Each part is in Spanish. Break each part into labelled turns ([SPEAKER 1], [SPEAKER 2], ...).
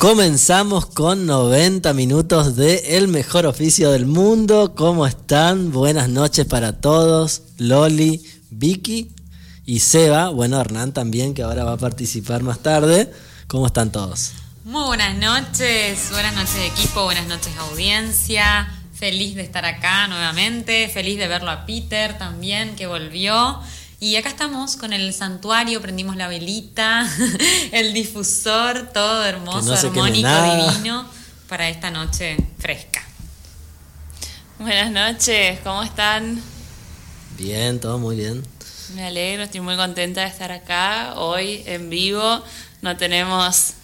[SPEAKER 1] Comenzamos con 90 minutos de El mejor oficio del mundo. ¿Cómo están? Buenas noches para todos. Loli, Vicky y Seba. Bueno, Hernán también, que ahora va a participar más tarde. ¿Cómo están todos?
[SPEAKER 2] Muy buenas noches, buenas noches equipo, buenas noches audiencia. Feliz de estar acá nuevamente, feliz de verlo a Peter también, que volvió. Y acá estamos con el santuario, prendimos la velita, el difusor, todo hermoso, armónico, divino, para esta noche fresca.
[SPEAKER 3] Buenas noches, ¿cómo están?
[SPEAKER 1] Bien, todo muy bien.
[SPEAKER 3] Me alegro, estoy muy contenta de estar acá hoy en vivo. No tenemos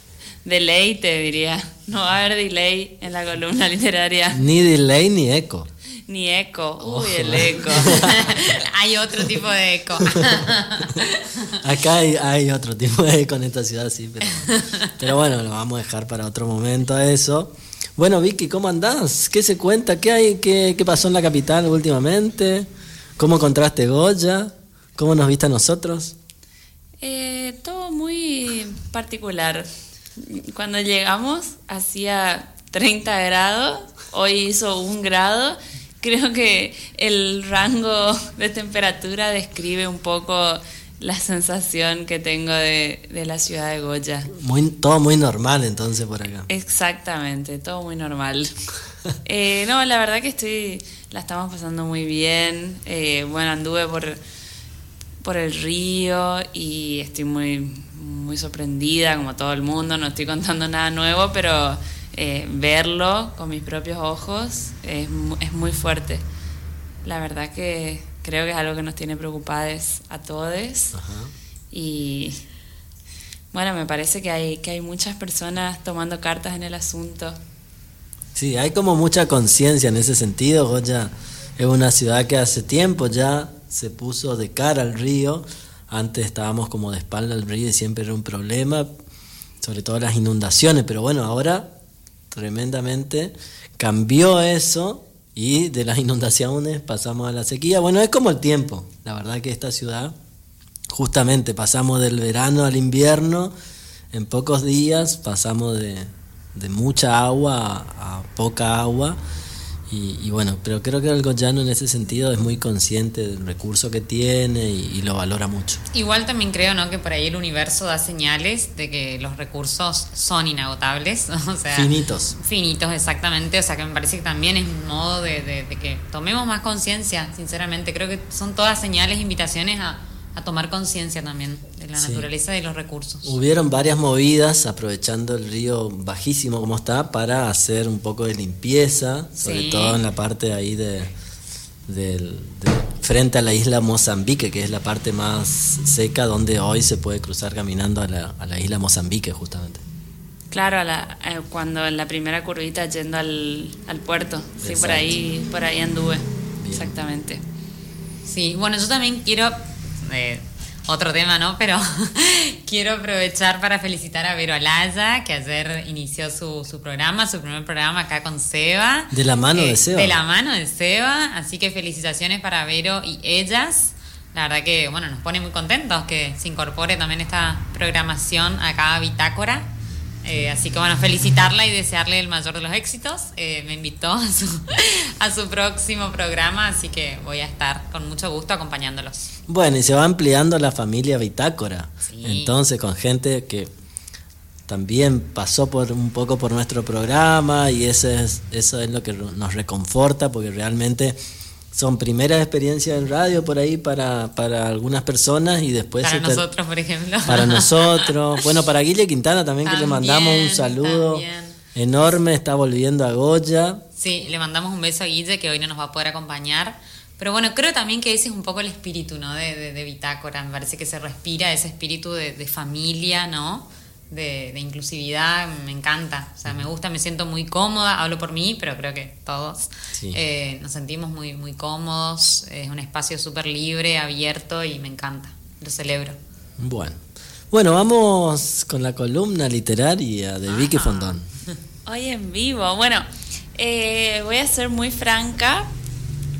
[SPEAKER 3] delay, te diría. No va a haber delay en la columna literaria.
[SPEAKER 1] Ni delay ni eco.
[SPEAKER 3] Ni eco. Uy, el eco.
[SPEAKER 2] hay otro tipo de eco.
[SPEAKER 1] Acá hay, otro tipo de eco en esta ciudad, sí, pero, bueno, lo vamos a dejar para otro momento eso. Bueno, Vicky, ¿cómo andás? ¿Qué se cuenta? ¿Qué hay? ¿Qué, pasó en la capital últimamente? ¿Cómo encontraste Goya? ¿Cómo nos viste a nosotros?
[SPEAKER 3] Eh, todo muy particular. Cuando llegamos hacía 30 grados, hoy hizo un grado creo que el rango de temperatura describe un poco la sensación que tengo de, la ciudad de Goya.
[SPEAKER 1] Muy, todo muy normal entonces por acá.
[SPEAKER 3] Exactamente, todo muy normal. Eh, no, la verdad que estoy, la estamos pasando muy bien. Eh, bueno, anduve por, por el río y estoy muy, muy sorprendida, como todo el mundo. No estoy contando nada nuevo, pero eh, verlo con mis propios ojos es, es, muy fuerte. La verdad que creo que es algo que nos tiene preocupados a todos. Y bueno, me parece que hay, que hay muchas personas tomando cartas en el asunto.
[SPEAKER 1] Sí, hay como mucha conciencia en ese sentido. Goya es una ciudad que hace tiempo ya se puso de cara al río. Antes estábamos como de espalda al río y siempre era un problema, sobre todo las inundaciones. Pero bueno, ahora tremendamente, cambió eso y de las inundaciones pasamos a la sequía. Bueno, es como el tiempo, la verdad que esta ciudad, justamente pasamos del verano al invierno, en pocos días pasamos de, de mucha agua a poca agua y, bueno, pero creo que el Goyano en ese sentido es muy consciente del recurso que tiene y, lo valora mucho.
[SPEAKER 2] Igual también creo ¿no? que por ahí el universo da señales de que los recursos son inagotables. O sea,
[SPEAKER 1] finitos.
[SPEAKER 2] Finitos, exactamente. O sea que me parece que también es un modo de, de que tomemos más conciencia, sinceramente. Creo que son todas señales, invitaciones a, a tomar conciencia también de la naturaleza y de los recursos.
[SPEAKER 1] Hubieron varias movidas aprovechando el río bajísimo como está para hacer un poco de limpieza, sobre todo en la parte ahí de, frente a la isla Mozambique, que es la parte más seca donde hoy se puede cruzar caminando a la, isla Mozambique justamente.
[SPEAKER 3] Claro, eh, cuando en la primera curvita yendo al, puerto, sí, por ahí, por ahí anduve, exactamente.
[SPEAKER 2] Sí, bueno, yo también quiero otro tema, ¿no? Pero quiero aprovechar para felicitar a Vero Alaya, que ayer inició su, su, programa, su primer programa acá con Seba.
[SPEAKER 1] De la mano de eh, Seba.
[SPEAKER 2] De la mano de Seba. Así que felicitaciones para Vero y ellas. La verdad que, bueno, nos pone muy contentos que se incorpore también esta programación acá a Bitácora. Eh, así que bueno, felicitarla y desearle el mayor de los éxitos. Eh, me invitó a su, a su próximo programa, así que voy a estar con mucho gusto acompañándolos.
[SPEAKER 1] Bueno, y se va ampliando la familia Bitácora. Entonces, con gente que también pasó por un poco por nuestro programa y eso es, eso es lo que nos reconforta porque realmente son primeras experiencias en radio por ahí para, para algunas personas y después...
[SPEAKER 2] Para nosotros, por ejemplo.
[SPEAKER 1] Para nosotros. Bueno, para Guille Quintana también, que le mandamos un saludo enorme, está volviendo a Goya.
[SPEAKER 2] Sí, le mandamos un beso a Guille que hoy no nos va a poder acompañar. Pero bueno, creo también que ese es un poco el espíritu, ¿no? De, de, Bitácora. Me parece que se respira ese espíritu de, de familia, ¿no? De, inclusividad me encanta. O sea, me gusta, me siento muy cómoda. Hablo por mí, pero creo que todos eh, nos sentimos muy, muy cómodos. Es un espacio súper libre, abierto y me encanta. Lo celebro.
[SPEAKER 1] Bueno. Bueno, vamos con la columna literaria de Vicky Fondón.
[SPEAKER 3] Hoy en vivo. Bueno, eh, voy a ser muy franca.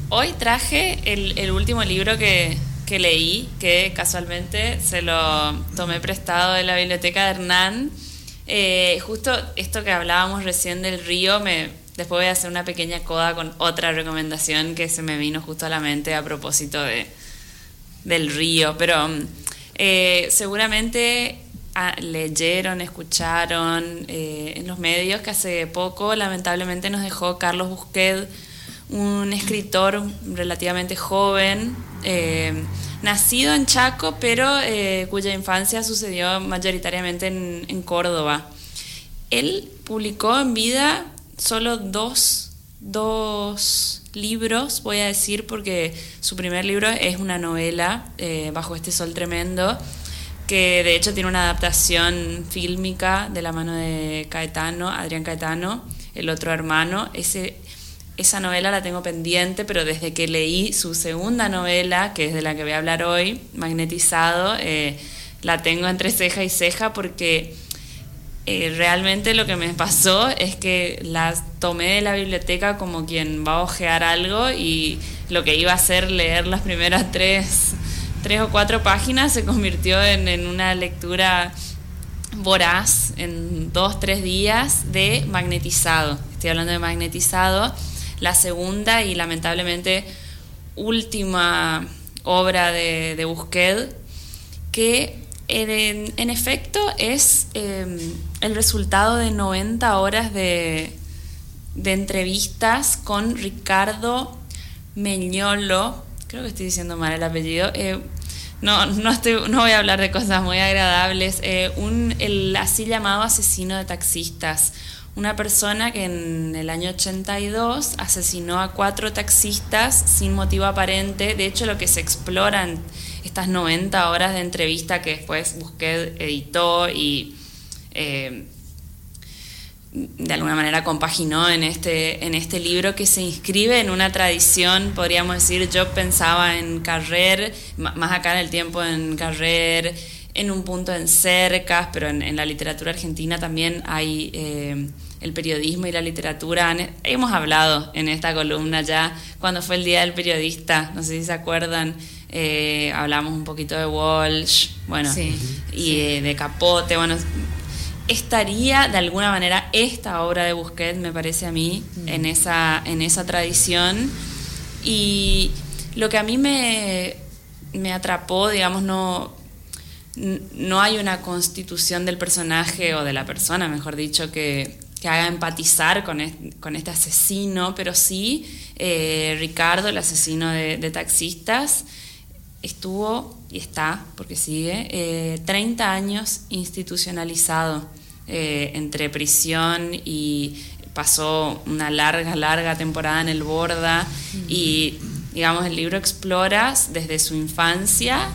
[SPEAKER 3] Hoy traje el, el último libro que, que leí, que casualmente se lo tomé prestado de la biblioteca de Hernán. Eh, justo esto que hablábamos recién del río, me, después voy a hacer una pequeña coda con otra recomendación que se me vino justo a la mente a propósito de, del río, pero eh, seguramente ah, leyeron, escucharon eh, en los medios que hace poco lamentablemente nos dejó Carlos Busquet, un escritor relativamente joven, eh, nacido en Chaco, pero cuya infancia sucedió mayoritariamente en, en, Córdoba. Él publicó en vida solo dos, dos libros, voy a decir, porque su primer libro es una novela, eh, Bajo este sol tremendo, que de hecho tiene una adaptación fílmica de la mano de Caetano, Adrián Caetano, el otro hermano. Ese, esa novela la tengo pendiente, pero desde que leí su segunda novela, que es de la que voy a hablar hoy, Magnetizado, eh, la tengo entre ceja y ceja porque eh, realmente lo que me pasó es que las tomé de la biblioteca como quien va a ojear algo y lo que iba a ser leer las primeras tres, tres o cuatro páginas se convirtió en, en una lectura voraz en dos, tres días de magnetizado. Estoy hablando de magnetizado. La segunda y lamentablemente última obra de, de Busquet que en, efecto, es em, el resultado de 90 horas de, entrevistas con Ricardo Meñolo. Creo que estoy diciendo mal el apellido. Eh, no, no, estoy, no voy a hablar de cosas muy agradables. Eh, un, el así llamado asesino de taxistas. Una persona que en el año 82 asesinó a cuatro taxistas sin motivo aparente. De hecho, lo que se explora estas 90 horas de entrevista que después Busquet editó y eh, de alguna manera compaginó en este, en este libro que se inscribe en una tradición, podríamos decir, yo pensaba en Carrer, más acá en el tiempo en Carrer, en un punto en Cercas, pero en, la literatura argentina también hay eh, el periodismo y la literatura. Hemos hablado en esta columna ya cuando fue el Día del Periodista, no sé si se acuerdan, eh, hablamos un poquito de Walsh, bueno, y de Capote, bueno, estaría de alguna manera esta obra de Busquets, me parece a mí, mm. en, esa, en esa tradición. Y lo que a mí me, me atrapó, digamos, no, no hay una constitución del personaje o de la persona, mejor dicho, que, que haga empatizar con este, con este asesino, pero sí eh, Ricardo, el asesino de, taxistas, estuvo y está, porque sigue, 30 eh, años institucionalizado eh, entre prisión y pasó una larga, larga temporada en el Borda y, digamos, el libro explora desde su infancia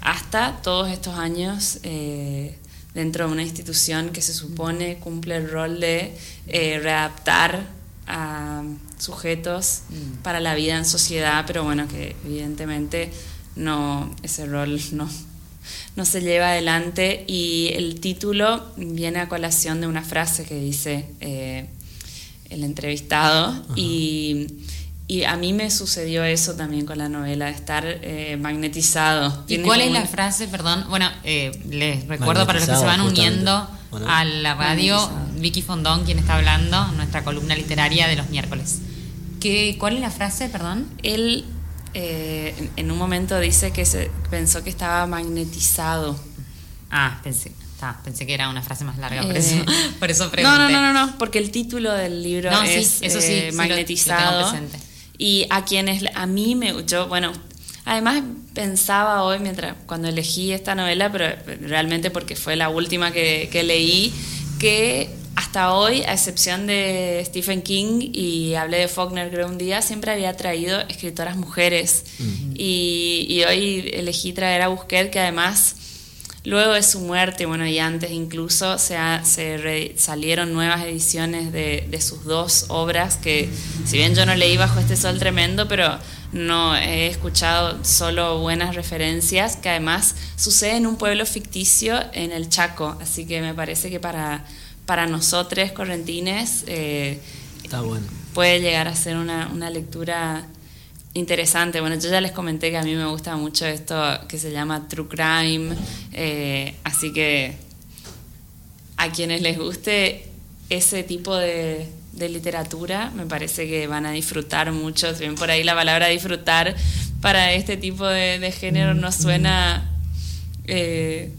[SPEAKER 3] hasta todos estos años eh, dentro de una institución que se supone cumple el rol de readaptar a sujetos mm. para la vida en sociedad, pero bueno, que evidentemente no, ese rol no, no se lleva adelante. Y el título viene a colación de una frase que dice eh, el entrevistado. Y, a mí me sucedió eso también con la novela, de estar eh, magnetizado.
[SPEAKER 2] ¿Y cuál es la frase, perdón? Bueno, eh, les recuerdo para los que se van uniendo a la radio, Vicky Fondón, quien está hablando, nuestra columna literaria de los miércoles. ¿Qué, ¿Cuál es la frase, perdón?
[SPEAKER 3] Él eh, en un momento dice que se pensó que estaba magnetizado.
[SPEAKER 2] Ah, pensé, pensé que era una frase más larga, por, eso, eh, por eso pregunté.
[SPEAKER 3] No, no, no, no, porque el título del libro es eso sí, eh, magnetizado. Y a quienes, a mí me, yo, bueno, además pensaba hoy, mientras, cuando elegí esta novela, pero realmente porque fue la última que, que leí, que hasta hoy, a excepción de Stephen King y hablé de Faulkner creo un día, siempre había traído escritoras mujeres. y, hoy elegí traer a Busquet, que además, luego de su muerte, bueno, y antes incluso, se, se salieron nuevas ediciones de, de, sus dos obras, que si bien yo no leí Bajo este Sol Tremendo, pero no he escuchado solo buenas referencias, que además sucede en un pueblo ficticio en el Chaco, así que me parece que para para nosotros correntines eh, puede llegar a ser una, lectura interesante. Bueno, yo ya les comenté que a mí me gusta mucho esto que se llama True Crime, eh, así que a quienes les guste ese tipo de, literatura, me parece que van a disfrutar mucho. Si bien por ahí la palabra disfrutar para este tipo de, género no suena, eh,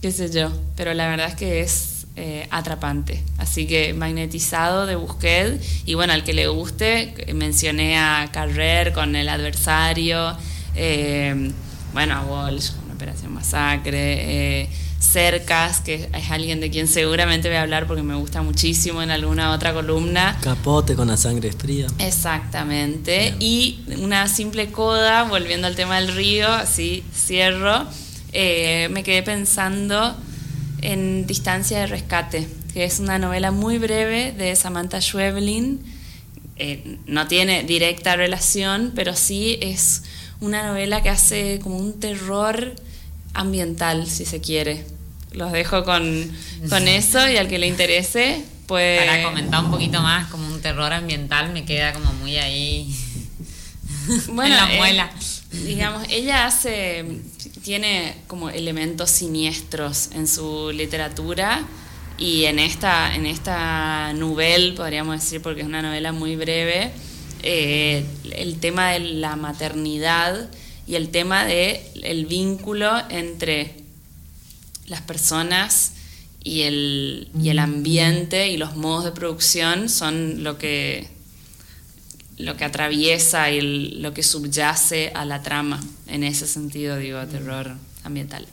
[SPEAKER 3] qué sé yo, pero la verdad es que es eh, atrapante. Así que magnetizado de Busquet y bueno, al que le guste, mencioné a Carrer con El adversario, eh, bueno, a Walsh con Operación Masacre Cercas, que es alguien de quien seguramente voy a hablar porque me gusta muchísimo en alguna otra columna.
[SPEAKER 1] Capote con la sangre fría.
[SPEAKER 3] Exactamente. Y una simple coda, volviendo al tema del río, así cierro, eh, me quedé pensando en Distancia de Rescate, que es una novela muy breve de Samantha Schweblin. Eh, no tiene directa relación, pero sí es una novela que hace como un terror ambiental, si se quiere. Los dejo con, con eso y al que le interese, pues...
[SPEAKER 2] Para comentar un poquito más, como un terror ambiental, me queda como muy ahí
[SPEAKER 3] bueno, en la eh, muela. digamos, ella hace, tiene como elementos siniestros en su literatura y en esta, en esta novela, podríamos decir, porque es una novela muy breve, eh, el tema de la maternidad y el tema de el vínculo entre las personas y el, y el ambiente y los modos de producción son lo que lo que atraviesa y lo que subyace a la trama en ese sentido digo terror ambiental.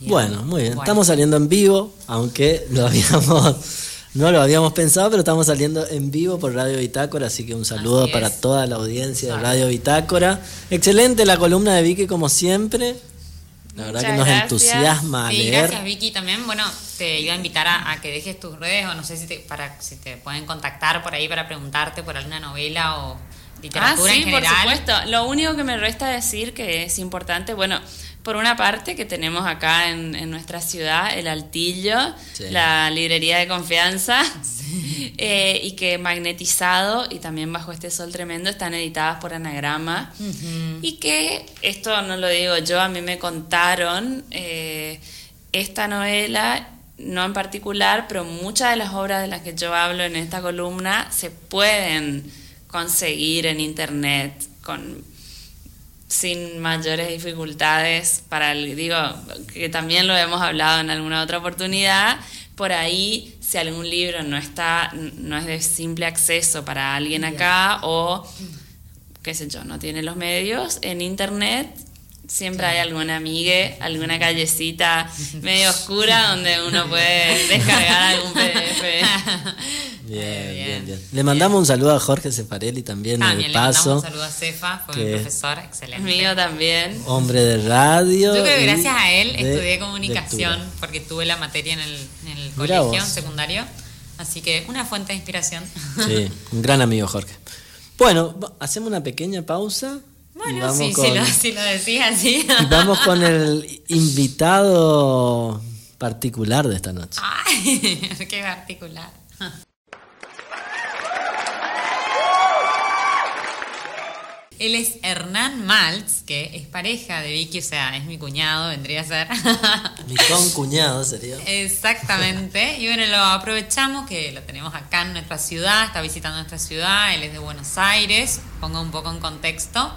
[SPEAKER 1] Bueno muy bien. Estamos saliendo en vivo aunque lo habíamos no lo habíamos pensado, pero estamos saliendo en vivo por Radio Bitácora, así que un saludo para toda la audiencia de Radio Bitácora. Excelente la columna de Vicky como siempre. La verdad que nos entusiasma
[SPEAKER 2] sí, Gracias Vicky también. Bueno, te iba a invitar a, que dejes tus redes o no sé si te, para si te pueden contactar por ahí para preguntarte por alguna novela o literatura
[SPEAKER 3] ah,
[SPEAKER 2] sí,
[SPEAKER 3] por supuesto. Lo único que me resta decir que es importante, bueno, por una parte, que tenemos acá en, nuestra ciudad, el Altillo, la librería de confianza, eh, y que magnetizado y también bajo este sol tremendo están editadas por anagrama. Y que, esto no lo digo yo, a mí me contaron eh, esta novela no en particular, pero muchas de las obras de las que yo hablo en esta columna se pueden conseguir en internet con sin mayores dificultades para el, digo, que también lo hemos hablado en alguna otra oportunidad, por ahí si algún libro no está, no es de simple acceso para alguien acá o qué sé yo, no tiene los medios, en internet siempre hay alguna amiga, alguna callecita medio oscura donde uno puede descargar algún PDF.
[SPEAKER 1] Bien, bien, bien. Le mandamos un saludo a Jorge Cefarelli también,
[SPEAKER 2] de paso. Le mandamos un saludo a Cefa, fue mi profesor, excelente.
[SPEAKER 3] Mío también.
[SPEAKER 1] Hombre de radio.
[SPEAKER 2] Yo creo que gracias a él estudié comunicación porque tuve la materia en el, en el colegio secundario. Así que una fuente de inspiración.
[SPEAKER 1] Sí, un gran amigo Jorge. Bueno, hacemos una pequeña pausa.
[SPEAKER 2] Bueno, sí, si, lo, si lo decís así.
[SPEAKER 1] Y vamos con el invitado particular de esta noche.
[SPEAKER 2] Ay, qué particular. Él es Hernán Maltz, que es pareja de Vicky, o sea, es mi cuñado, vendría a ser.
[SPEAKER 1] Mi cuñado sería.
[SPEAKER 2] Exactamente. Y bueno, lo aprovechamos que lo tenemos acá en nuestra ciudad, está visitando nuestra ciudad, él es de Buenos Aires, pongo un poco en contexto.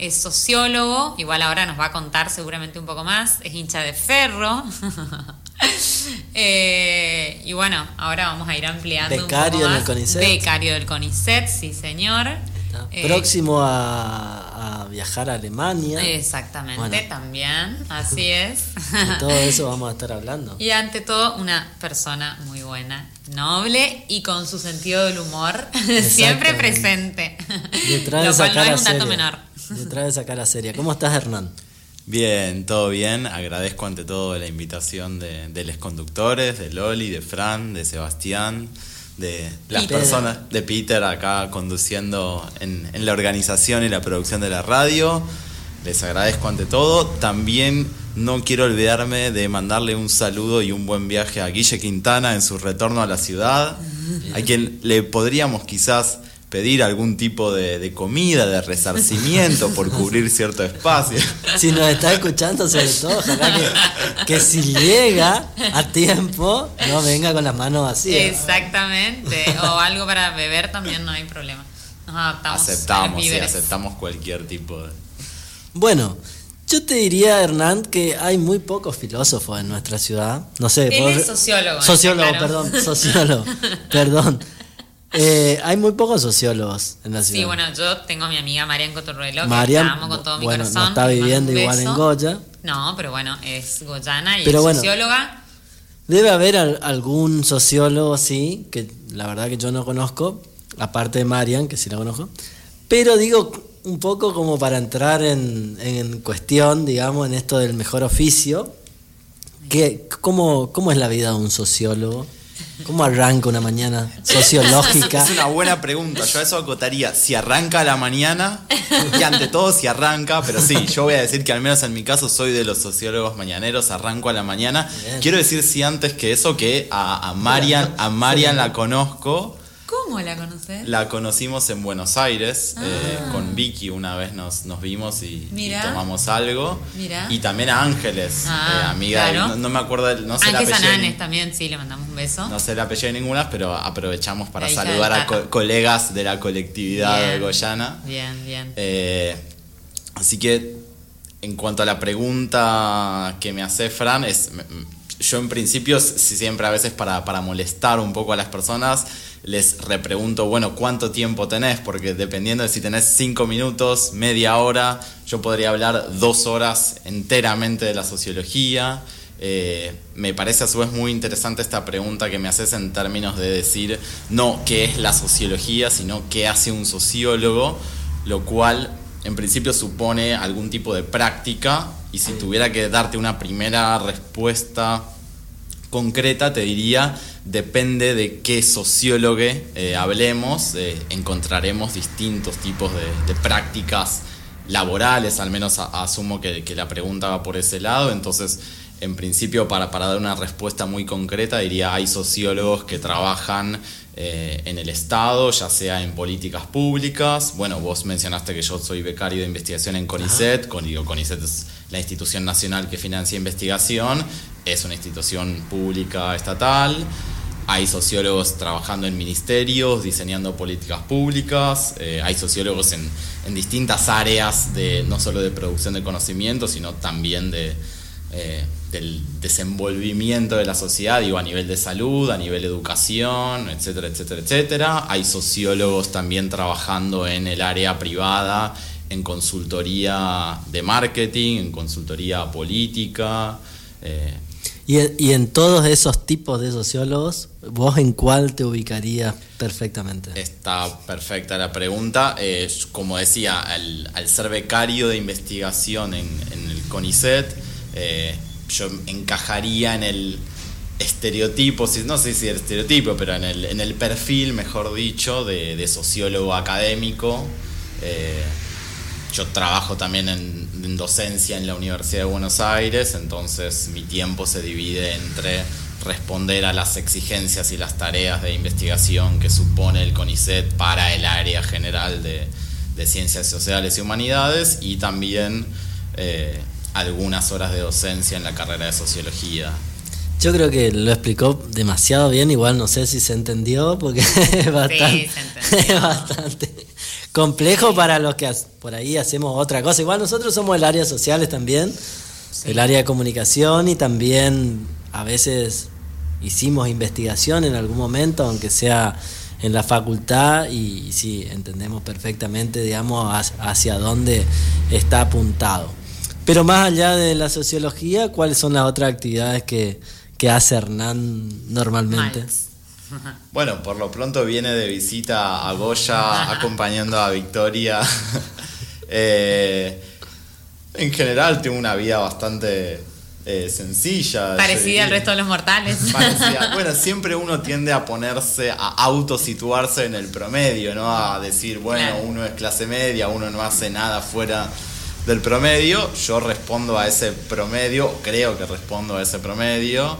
[SPEAKER 2] Es sociólogo, igual ahora nos va a contar seguramente un poco más, es hincha de ferro. Eh, y bueno, ahora vamos a ir ampliando.
[SPEAKER 1] Becario un poco más. del CONICET.
[SPEAKER 2] Becario del CONICET, sí señor.
[SPEAKER 1] Eh, Próximo a, viajar a Alemania.
[SPEAKER 2] Exactamente, también, así es.
[SPEAKER 1] De todo eso vamos a estar hablando.
[SPEAKER 2] Y ante todo, una persona muy buena, noble y con su sentido del humor siempre presente.
[SPEAKER 1] Detrás de esa cara seria. Detrás de esa cara seria. ¿Cómo estás, Hernán?
[SPEAKER 4] Bien, todo bien. Agradezco ante todo la invitación de, de los conductores, de Loli, de Fran, de Sebastián de las personas, de Peter acá conduciendo en, la organización y la producción de la radio. Les agradezco ante todo. También no quiero olvidarme de mandarle un saludo y un buen viaje a Guille Quintana en su retorno a la ciudad, a quien le podríamos quizás pedir algún tipo de, de comida, de resarcimiento por cubrir cierto espacio.
[SPEAKER 1] Si nos está escuchando, sobre todo, ojalá que, que si llega a tiempo, no venga con las manos vacías.
[SPEAKER 2] Exactamente. O algo para beber también no hay problema. Nos adaptamos.
[SPEAKER 4] Aceptamos, sí, aceptamos cualquier tipo de...
[SPEAKER 1] Bueno, yo te diría, Hernán, que hay muy pocos filósofos en nuestra ciudad. No sé.
[SPEAKER 2] Él
[SPEAKER 1] vos-
[SPEAKER 2] es sociólogo,
[SPEAKER 1] Sociólogo,
[SPEAKER 2] claro.
[SPEAKER 1] perdón. Sociólogo, perdón. Eh, hay muy pocos sociólogos en la ciudad.
[SPEAKER 2] Sí, bueno, yo tengo a mi amiga Marian Cotorruelo,
[SPEAKER 1] Marian,
[SPEAKER 2] que la amo con todo mi
[SPEAKER 1] bueno,
[SPEAKER 2] corazón.
[SPEAKER 1] no está viviendo igual en. Goya.
[SPEAKER 2] No, pero bueno, es goyana y
[SPEAKER 1] Pero
[SPEAKER 2] es
[SPEAKER 1] bueno.
[SPEAKER 2] socióloga.
[SPEAKER 1] Debe haber al- algún sociólogo, sí, que la verdad que yo no conozco, aparte de Marian, que sí la conozco. Pero digo, un poco como para entrar en, en cuestión, digamos, en esto del mejor oficio, que, ¿cómo, ¿cómo es la vida de un sociólogo? ¿Cómo arranca una mañana sociológica?
[SPEAKER 4] Es una buena pregunta. Yo a eso acotaría si arranca a la mañana y ante todo si arranca, pero sí, yo voy a decir que al menos en mi caso soy de los sociólogos mañaneros, arranco a la mañana.
[SPEAKER 1] Bien.
[SPEAKER 4] Quiero decir sí antes que eso que a, a Marian, a Marian la conozco.
[SPEAKER 2] ¿Cómo la conoces?
[SPEAKER 4] La conocimos en Buenos Aires,
[SPEAKER 2] Ah.
[SPEAKER 4] eh, con Vicky una vez nos, nos vimos y, tomamos algo.
[SPEAKER 2] Mirá.
[SPEAKER 4] Y también a Ángeles,
[SPEAKER 2] Ah,
[SPEAKER 4] eh, amiga,
[SPEAKER 2] claro.
[SPEAKER 4] no, no me acuerdo, no sé el
[SPEAKER 2] Ángel
[SPEAKER 4] apellido.
[SPEAKER 2] Sananes también, sí, le mandamos un beso.
[SPEAKER 4] No sé el apellido de ninguna, pero aprovechamos para saludar a co- colegas de la colectividad
[SPEAKER 2] Bien.
[SPEAKER 4] goyana.
[SPEAKER 2] Bien, bien.
[SPEAKER 4] Eh, así que, en cuanto a la pregunta que me hace Fran, es, yo en principio, si siempre a veces para, para molestar un poco a las personas, les repregunto, bueno, ¿cuánto tiempo tenés? Porque dependiendo de si tenés cinco minutos, media hora, yo podría hablar dos horas enteramente de la sociología. Eh, me parece a su vez muy interesante esta pregunta que me haces en términos de decir no qué es la sociología, sino qué hace un sociólogo, lo cual en principio supone algún tipo de práctica y si tuviera que darte una primera respuesta concreta, te diría, depende de qué sociólogo eh, hablemos, eh, encontraremos distintos tipos de, prácticas laborales, al menos asumo que, que la pregunta va por ese lado, entonces en principio para, para dar una respuesta muy concreta diría hay sociólogos que trabajan eh, en el Estado, ya sea en políticas públicas, bueno, vos mencionaste que yo soy becario de investigación en CONICET, con, digo, CONICET es la institución nacional que financia investigación, es una institución pública estatal, hay sociólogos trabajando en ministerios, diseñando políticas públicas, eh, hay sociólogos en, en distintas áreas, de, no solo de producción de conocimiento, sino también de, eh, del desenvolvimiento de la sociedad, digo, a nivel de salud, a nivel de educación, etcétera, etcétera, etcétera. Hay sociólogos también trabajando en el área privada, en consultoría de marketing, en consultoría política. eh,
[SPEAKER 1] Y, y en todos esos tipos de sociólogos, ¿vos en cuál te ubicarías perfectamente?
[SPEAKER 4] Está perfecta la pregunta. Eh, como decía, al, al ser becario de investigación en, en el CONICET, eh, yo encajaría en el estereotipo, no sé si el estereotipo, pero en el, en el perfil, mejor dicho, de, sociólogo académico. Eh, yo trabajo también en, en docencia en la Universidad de Buenos Aires, entonces mi tiempo se divide entre responder a las exigencias y las tareas de investigación que supone el CONICET para el área general de, de ciencias sociales y humanidades y también eh, algunas horas de docencia en la carrera de sociología.
[SPEAKER 1] Yo creo que lo explicó demasiado bien, igual no sé si se entendió, porque es bastante,
[SPEAKER 2] se entendió.
[SPEAKER 1] es bastante complejo para los que por ahí hacemos otra cosa. Igual nosotros somos el área sociales también, el área de comunicación y también a veces hicimos investigación en algún momento, aunque sea en la facultad, y, y sí, entendemos perfectamente, digamos, hacia dónde está apuntado. Pero más allá de la sociología, ¿cuáles son las otras actividades que, que hace Hernán normalmente?
[SPEAKER 4] Bueno, por lo pronto viene de visita a Goya acompañando a Victoria. Eh, en general tengo una vida bastante eh, sencilla.
[SPEAKER 2] Parecida al resto de los mortales.
[SPEAKER 4] Parecida. Bueno, siempre uno tiende a ponerse, a autosituarse en el promedio, ¿no? A decir, bueno,
[SPEAKER 2] Claro.
[SPEAKER 4] uno es clase media, uno no hace nada fuera del promedio. Yo respondo a ese promedio, creo que respondo a ese promedio.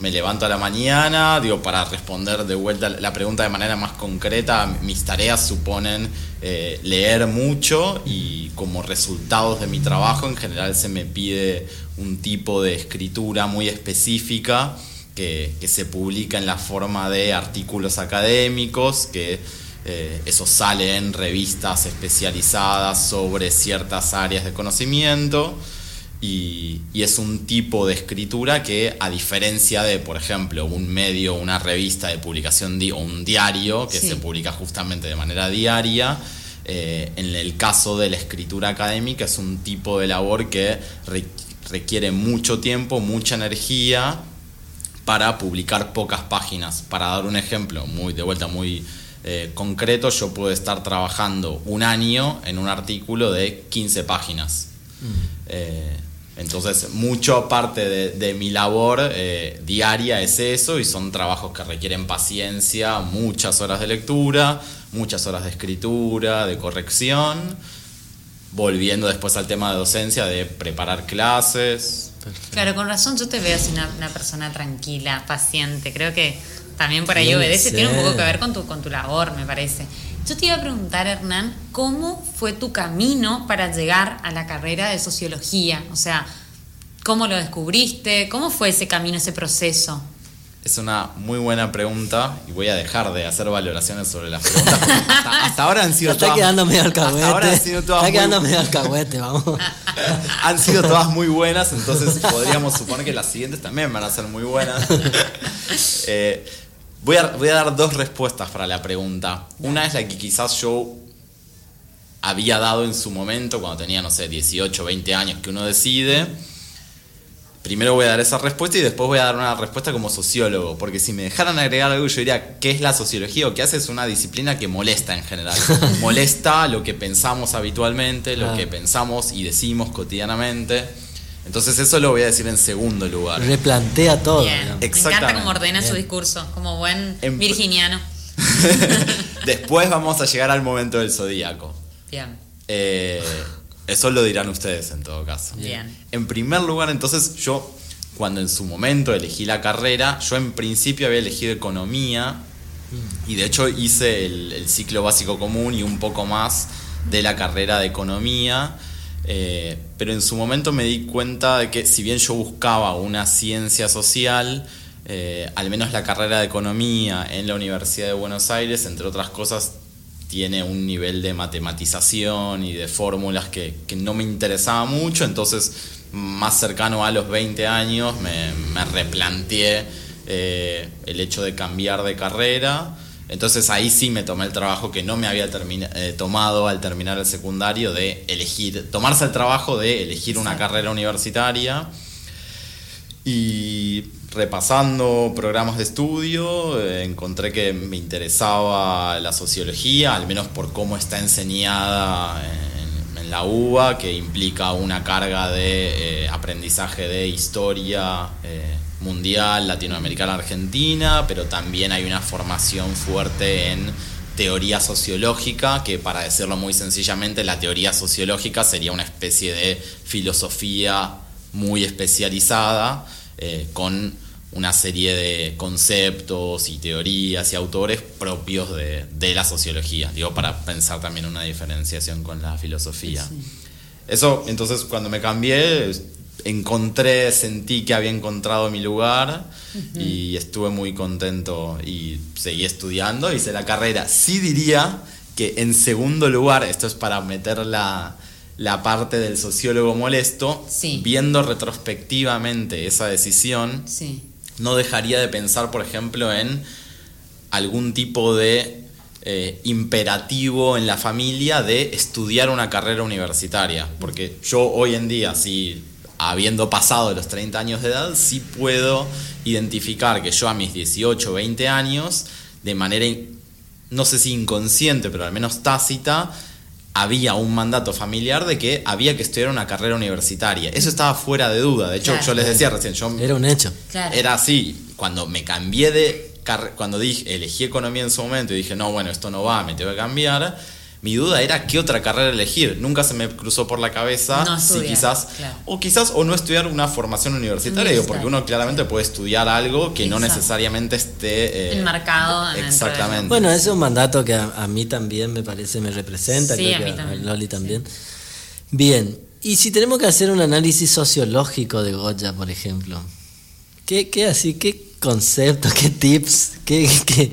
[SPEAKER 4] me levanto a la mañana, digo, para responder de vuelta la pregunta de manera más concreta, mis tareas suponen eh, leer mucho y como resultados de mi trabajo en general se me pide un tipo de escritura muy específica que, se publica en la forma de artículos académicos, que eh, eso sale en revistas especializadas sobre ciertas áreas de conocimiento. Y, es un tipo de escritura que, a diferencia de, por ejemplo, un medio, una revista de publicación o un diario que se publica justamente de manera diaria, eh, en el caso de la escritura académica es un tipo de labor que requiere mucho tiempo, mucha energía para publicar pocas páginas. Para dar un ejemplo, muy de vuelta muy eh, concreto, yo puedo estar trabajando un año en un artículo de 15 páginas. Mm. Entonces, mucho parte de, mi labor eh, diaria es eso y son trabajos que requieren paciencia, muchas horas de lectura, muchas horas de escritura, de corrección, volviendo después al tema de docencia, de preparar clases.
[SPEAKER 2] Claro, con razón yo te veo así una, persona tranquila, paciente. Creo que también por ahí obedece, tiene un poco que ver con tu, con tu labor, me parece. Yo te iba a preguntar, Hernán, ¿cómo fue tu camino para llegar a la carrera de sociología? O sea, ¿cómo lo descubriste? ¿Cómo fue ese camino, ese proceso?
[SPEAKER 4] Es una muy buena pregunta y voy a dejar de hacer valoraciones sobre las preguntas. Hasta, ahora han sido
[SPEAKER 1] está quedando medio alcahuete. ahora han sido todas está quedando medio alcahuete, vamos.
[SPEAKER 4] han sido todas muy buenas, entonces podríamos suponer que las siguientes también van a ser muy buenas. eh, Voy a, dar dos respuestas para la pregunta. Una es la que quizás yo había dado en su momento, cuando tenía, no sé, 18, 20 años, que uno decide. Primero voy a dar esa respuesta y después voy a dar una respuesta como sociólogo, porque si me dejaran agregar algo, yo diría, ¿qué es la sociología? O qué hace es una disciplina que molesta en general. molesta lo que pensamos habitualmente, lo que pensamos y decimos cotidianamente. Entonces eso lo voy a decir en segundo lugar.
[SPEAKER 1] Replantea todo.
[SPEAKER 2] Bien. Me encanta cómo ordena su discurso, como buen virginiano.
[SPEAKER 4] Después vamos a llegar al momento del zodíaco.
[SPEAKER 2] Bien.
[SPEAKER 4] Eh, eso lo dirán ustedes en todo caso.
[SPEAKER 2] Bien.
[SPEAKER 4] En primer lugar, entonces yo, cuando en su momento elegí la carrera, yo en principio había elegido economía mm. y de hecho hice el ciclo básico común y un poco más de la carrera de economía eh, pero en su momento me di cuenta de que si bien yo buscaba una ciencia social, eh, al menos la carrera de economía en la Universidad de Buenos Aires, entre otras cosas, tiene un nivel de matematización y de fórmulas que, no me interesaba mucho, entonces más cercano a los 20 años me, replanteé eh, el hecho de cambiar de carrera entonces ahí sí me tomé el trabajo que no me había eh, tomado al terminar el secundario de elegir, tomarse el trabajo de elegir una carrera universitaria. Y repasando programas de estudio, eh, encontré que me interesaba la sociología, al menos por cómo está enseñada en, la UBA, que implica una carga de eh, aprendizaje de historia mundial latinoamericana argentina, pero también hay una formación fuerte en teoría sociológica, que para decirlo muy sencillamente, la teoría sociológica sería una especie de filosofía muy especializada, eh, con una serie de conceptos y teorías y autores propios de, la sociología, digo, para pensar también una diferenciación con la filosofía. Eso, entonces, cuando me cambié, encontré, sentí que había encontrado mi lugar y estuve muy contento y seguí estudiando, hice la carrera. Sí diría que en segundo lugar, esto es para meter la, parte del sociólogo molesto, viendo retrospectivamente esa decisión, no dejaría de pensar, por ejemplo, en algún tipo de eh, imperativo en la familia de estudiar una carrera universitaria. Porque yo hoy en día, si habiendo pasado los 30 años de edad, sí puedo identificar que yo a mis 18 o 20 años, de manera, no sé si inconsciente, pero al menos tácita, había un mandato familiar de que había que estudiar una carrera universitaria. Eso estaba fuera de duda. De hecho, yo les decía recién, yo...
[SPEAKER 1] Era un hecho.
[SPEAKER 4] Era así. Cuando me cambié de... Cuando dije, elegí economía en su momento y dije, no, bueno, esto no va, me tengo que cambiar mi duda era qué otra carrera elegir. Nunca se me cruzó por la cabeza
[SPEAKER 2] No
[SPEAKER 4] si
[SPEAKER 2] estudiar,
[SPEAKER 4] quizás,
[SPEAKER 2] claro.
[SPEAKER 4] o quizás, o no estudiar una formación universitaria, digo, porque uno claramente puede estudiar algo que no necesariamente esté... eh,
[SPEAKER 2] Enmarcado
[SPEAKER 4] Exactamente.
[SPEAKER 1] Bueno, ese es un mandato que a, a mí también me parece, me representa,
[SPEAKER 2] Sí,
[SPEAKER 1] creo
[SPEAKER 2] a
[SPEAKER 1] que
[SPEAKER 2] mí
[SPEAKER 1] a,
[SPEAKER 2] también,
[SPEAKER 1] Loli también. Bien, y si tenemos que hacer un análisis sociológico de Goya, por ejemplo, ¿qué, qué así, qué conceptos, qué tips, qué, qué,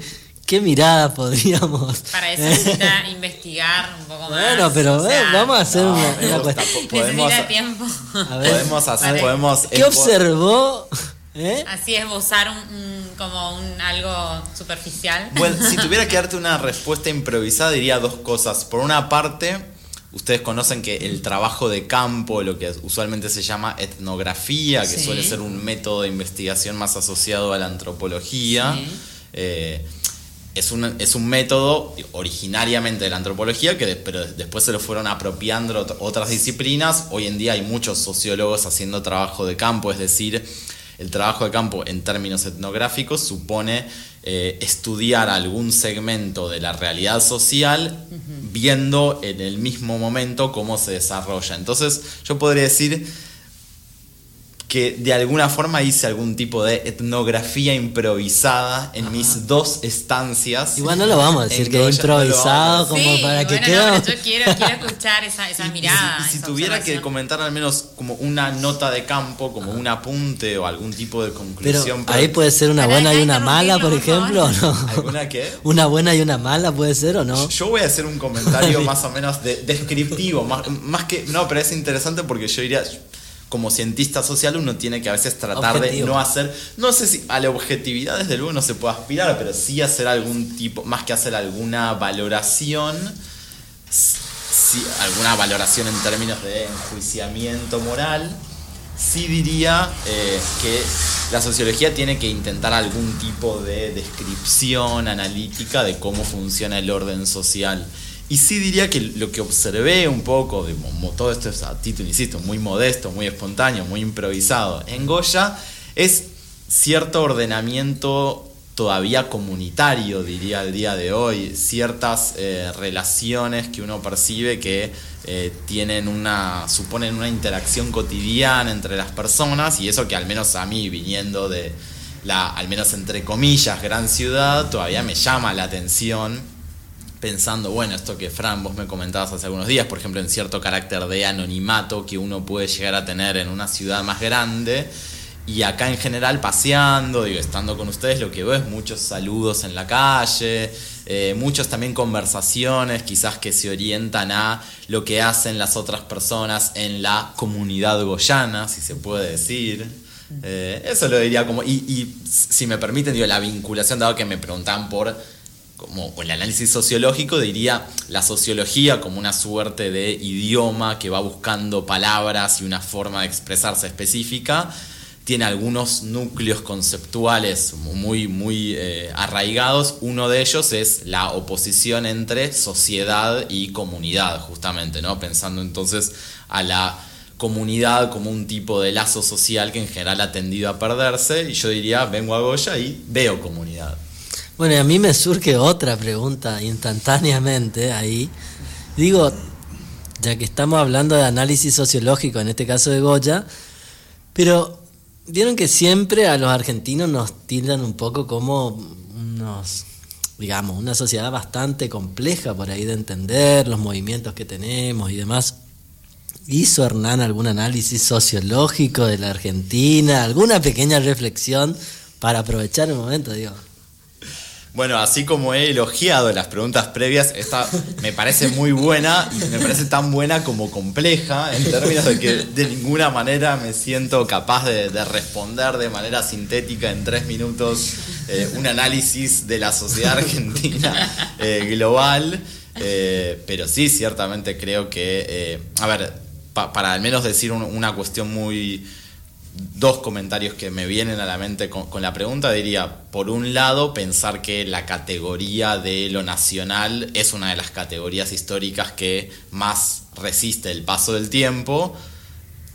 [SPEAKER 1] qué mirada podríamos...
[SPEAKER 2] Para eso
[SPEAKER 1] eh?
[SPEAKER 2] necesita investigar un poco más.
[SPEAKER 1] Bueno, pero
[SPEAKER 2] o sea,
[SPEAKER 1] eh, vamos a hacer
[SPEAKER 4] no,
[SPEAKER 1] una, una
[SPEAKER 4] podemos,
[SPEAKER 2] Necesita tiempo.
[SPEAKER 1] A ver,
[SPEAKER 4] podemos hacer,
[SPEAKER 2] Vale.
[SPEAKER 4] podemos...
[SPEAKER 1] ¿Qué observó? ¿Eh?
[SPEAKER 2] Así esbozar un, un- como un algo superficial.
[SPEAKER 4] Bueno, si tuviera que darte una respuesta improvisada, diría dos cosas. Por una parte, ustedes conocen que el trabajo de campo, lo que usualmente se llama etnografía, que
[SPEAKER 2] Sí.
[SPEAKER 4] suele ser un método de investigación más asociado a la antropología,
[SPEAKER 2] Sí.
[SPEAKER 4] eh, es, un, es un método originariamente de la antropología, que de- pero después se lo fueron apropiando ot- otras disciplinas. Hoy en día hay muchos sociólogos haciendo trabajo de campo, es decir, el trabajo de campo en términos etnográficos supone eh, estudiar algún segmento de la realidad social viendo en el mismo momento cómo se desarrolla. Entonces yo podría decir que de alguna forma hice algún tipo de etnografía improvisada en mis dos estancias.
[SPEAKER 1] Igual no lo vamos a decir que es
[SPEAKER 4] no
[SPEAKER 1] improvisado como
[SPEAKER 2] sí,
[SPEAKER 1] para que
[SPEAKER 2] bueno,
[SPEAKER 1] quede...
[SPEAKER 2] no, yo quiero, quiero escuchar esa, esa
[SPEAKER 4] Y- y
[SPEAKER 2] mirada.
[SPEAKER 4] si- Y si,
[SPEAKER 2] esa
[SPEAKER 4] tuviera que comentar al menos como una nota de campo, como un apunte o algún tipo de
[SPEAKER 1] Pero
[SPEAKER 4] conclusión.
[SPEAKER 1] ahí puede ser una buena y una mala, por ejemplo,
[SPEAKER 2] por
[SPEAKER 1] ¿o no?
[SPEAKER 4] ¿Alguna qué?
[SPEAKER 1] Una buena y una mala puede ser o no.
[SPEAKER 4] Yo voy a hacer un comentario más o menos de- descriptivo, más, más que. No, pero es interesante porque yo diría. Como cientista social, uno tiene que a veces tratar
[SPEAKER 1] Objetivo.
[SPEAKER 4] de no hacer. No sé si a la objetividad, desde luego, no se puede aspirar, pero sí hacer algún tipo. Más que hacer alguna valoración. Sí, alguna valoración en términos de enjuiciamiento moral. Sí diría eh, que la sociología tiene que intentar algún tipo de descripción analítica de cómo funciona el orden social. Y sí diría que lo que observé un poco, de todo esto es a título, insisto, muy modesto, muy espontáneo, muy improvisado, en Goya es cierto ordenamiento todavía comunitario, diría el día de hoy, ciertas eh, relaciones que uno percibe que eh, tienen una, suponen una interacción cotidiana entre las personas y eso que al menos a mí viniendo de la, al menos entre comillas, gran ciudad, todavía me llama la atención pensando, bueno, esto que Fran, vos me comentabas hace algunos días, por ejemplo, en cierto carácter de anonimato que uno puede llegar a tener en una ciudad más grande. Y acá en general paseando, digo, estando con ustedes, lo que veo es muchos saludos en la calle, eh, muchos también conversaciones, quizás que se orientan a lo que hacen las otras personas en la comunidad goyana, si se puede decir. Eh, eso lo diría como, y, y si me permiten, digo, la vinculación, dado que me preguntaban por como el análisis sociológico, diría la sociología como una suerte de idioma que va buscando palabras y una forma de expresarse específica, tiene algunos núcleos conceptuales muy, muy eh, arraigados. Uno de ellos es la oposición entre sociedad y comunidad, justamente, ¿no? Pensando entonces a la comunidad como un tipo de lazo social que en general ha tendido a perderse. Y yo diría, vengo a Goya y veo comunidad.
[SPEAKER 1] Bueno, y a mí me surge otra pregunta instantáneamente ahí. Digo, ya que estamos hablando de análisis sociológico, en este caso de Goya, pero vieron que siempre a los argentinos nos tildan un poco como unos, digamos, una sociedad bastante compleja por ahí de entender, los movimientos que tenemos y demás. ¿Hizo Hernán algún análisis sociológico de la Argentina? ¿Alguna pequeña reflexión para aprovechar el momento? Digo.
[SPEAKER 4] Bueno, así como he elogiado las preguntas previas, esta me parece muy buena me parece tan buena como compleja en términos de que de ninguna manera me siento capaz de, de responder de manera sintética en tres minutos eh, un análisis de la sociedad argentina eh, global. Eh, pero sí, ciertamente creo que, a ver, pa- para al menos decir un- una cuestión muy, dos comentarios que me vienen a la mente con, con la pregunta. Diría, por un lado, pensar que la categoría de lo nacional es una de las categorías históricas que más resiste el paso del tiempo,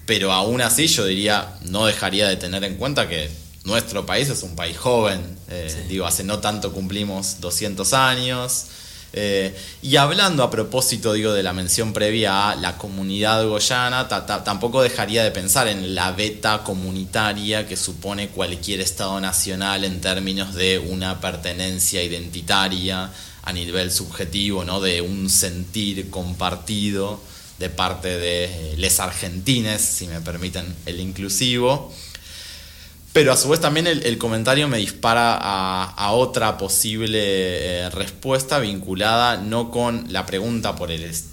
[SPEAKER 4] pero aún así yo diría, no dejaría de tener en cuenta que nuestro país es un país joven. Eh, Digo, hace no tanto cumplimos 200 años. Eh, y hablando a propósito, digo, de la mención previa a la comunidad goyana, tampoco dejaría de pensar en la beta comunitaria que supone cualquier Estado nacional en términos de una pertenencia identitaria a nivel subjetivo, ¿no? de un sentir compartido de parte de eh, les argentines, si me permiten el inclusivo. Pero a su vez también el, comentario me dispara a, otra posible eh, respuesta vinculada no con la pregunta por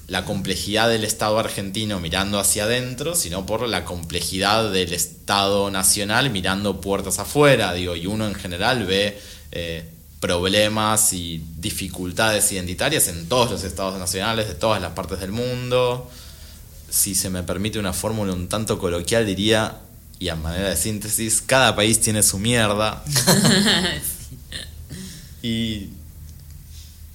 [SPEAKER 4] la complejidad del Estado argentino mirando hacia adentro, sino por la complejidad del Estado nacional mirando puertas afuera. Digo, y uno en general ve eh, problemas y dificultades identitarias en todos los estados nacionales de todas las partes del mundo. Si se me permite una fórmula un tanto coloquial, diría y a manera de síntesis, cada país tiene su mierda. y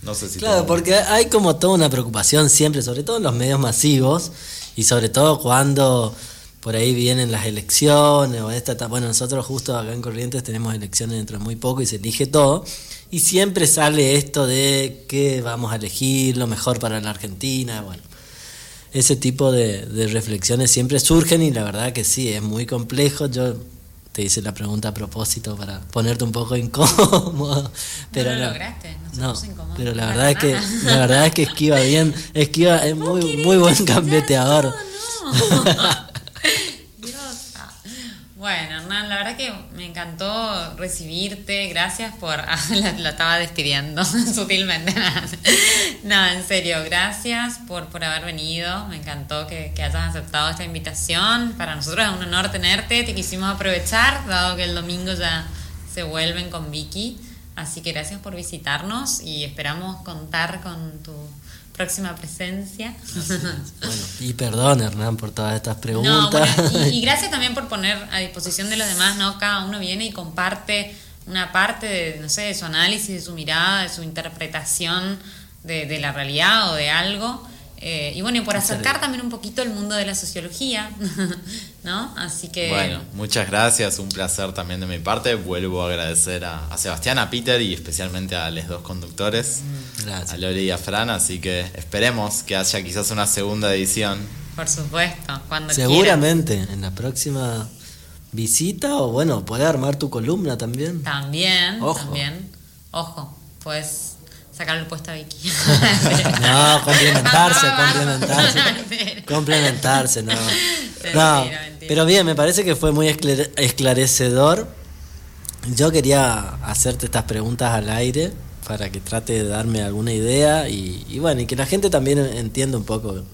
[SPEAKER 4] no sé si...
[SPEAKER 1] Claro, porque hay como toda una preocupación siempre, sobre todo en los medios masivos, y sobre todo cuando por ahí vienen las elecciones o esta bueno nosotros justo acá en Corrientes tenemos elecciones dentro de muy poco y se elige todo y siempre sale esto de que vamos a elegir lo mejor para la Argentina bueno ese tipo de, reflexiones siempre surgen y la verdad que sí, es muy complejo. Yo te hice la pregunta a propósito para ponerte un poco incómodo. Pero
[SPEAKER 2] no lo lograste, no,
[SPEAKER 1] pero la verdad es que la verdad es que esquiva bien, esquiva es muy muy buen cambeteador.
[SPEAKER 2] Bueno, Hernán, la verdad que me encantó recibirte. Gracias por. Ah, lo, estaba despidiendo sutilmente. no, en serio, gracias por, por haber venido. Me encantó que, que, hayas aceptado esta invitación. Para nosotros es un honor tenerte. Te quisimos aprovechar, dado que el domingo ya se vuelven con Vicky. Así que gracias por visitarnos y esperamos contar con tu próxima presencia.
[SPEAKER 1] Bueno, y perdón, Hernán, por todas estas preguntas.
[SPEAKER 2] y, gracias también por poner a disposición de los demás, ¿no? Cada uno viene y comparte una parte de, no sé, de su análisis, de su mirada, de su interpretación de, de la realidad o de algo. Eh, y bueno, y por acercar también un poquito el mundo de la sociología, ¿no? Así que...
[SPEAKER 4] Bueno, muchas gracias, un placer también de mi parte. Vuelvo a agradecer a, Sebastián, a Peter y especialmente a los dos conductores, a Lori y a Fran, así que esperemos que haya quizás una segunda edición.
[SPEAKER 2] Por supuesto, cuando
[SPEAKER 1] Seguramente, en la próxima visita o bueno, puede armar tu columna también.
[SPEAKER 2] También, también. Ojo, pues sacarle el puesto a Vicky.
[SPEAKER 1] no, complementarse, complementarse. complementarse, no. No, pero bien, me parece que fue muy esclarecedor. Yo quería hacerte estas preguntas al aire para que trate de darme alguna idea y, y bueno, y que la gente también entienda un poco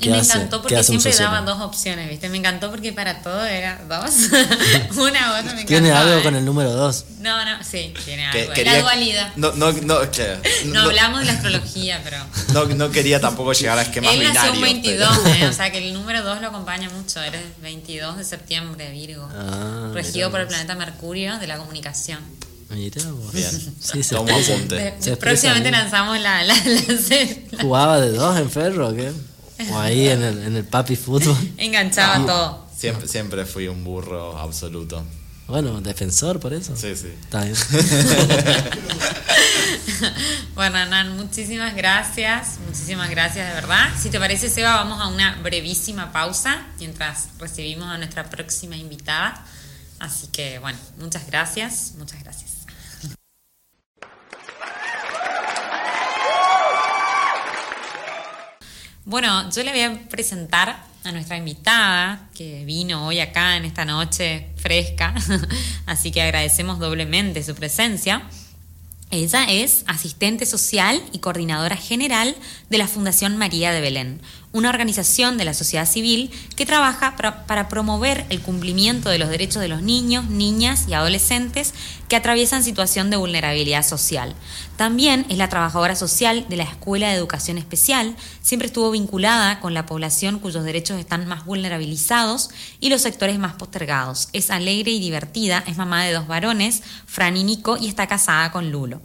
[SPEAKER 2] y me encantó porque siempre daba dos opciones, ¿viste? Me encantó porque para todo era dos. Una u otra me
[SPEAKER 1] ¿Tiene algo con el número dos?
[SPEAKER 2] No, no, sí, tiene algo. La dualidad.
[SPEAKER 4] No, no, no,
[SPEAKER 2] no, hablamos de la astrología, pero.
[SPEAKER 4] No, no quería tampoco llegar a esquemas
[SPEAKER 2] Él
[SPEAKER 4] nació
[SPEAKER 2] un 22, ¿eh? o sea que el número 2 lo acompaña mucho. Eres 22 de septiembre, Virgo. Ah, regido por el planeta Mercurio de la comunicación.
[SPEAKER 1] Mira
[SPEAKER 4] Bien. Sí, se apunte.
[SPEAKER 2] próximamente lanzamos la, la,
[SPEAKER 1] ¿Jugaba de dos en Ferro o qué? O ahí en el, en el papi fútbol.
[SPEAKER 2] Enganchaba todo.
[SPEAKER 4] Siempre, siempre fui un burro absoluto.
[SPEAKER 1] Bueno, defensor por eso.
[SPEAKER 4] Sí, sí.
[SPEAKER 1] Está bien.
[SPEAKER 2] bueno, Nan, muchísimas gracias. Muchísimas gracias, de verdad. Si te parece, Seba, vamos a una brevísima pausa mientras recibimos a nuestra próxima invitada. Así que, bueno, muchas gracias. Muchas gracias. Bueno, yo le voy a presentar a nuestra invitada que vino hoy acá en esta noche fresca, así que agradecemos doblemente su presencia. Ella es asistente social y coordinadora general de la Fundación María de Belén, una organización de la sociedad civil que trabaja para, promover el cumplimiento de los derechos de los niños, niñas y adolescentes que atraviesan situación de vulnerabilidad social. También es la trabajadora social de la Escuela de Educación Especial, siempre estuvo vinculada con la población cuyos derechos están más vulnerabilizados y los sectores más postergados. Es alegre y divertida, es mamá de dos varones, Fran y Nico, y está casada con Lulo.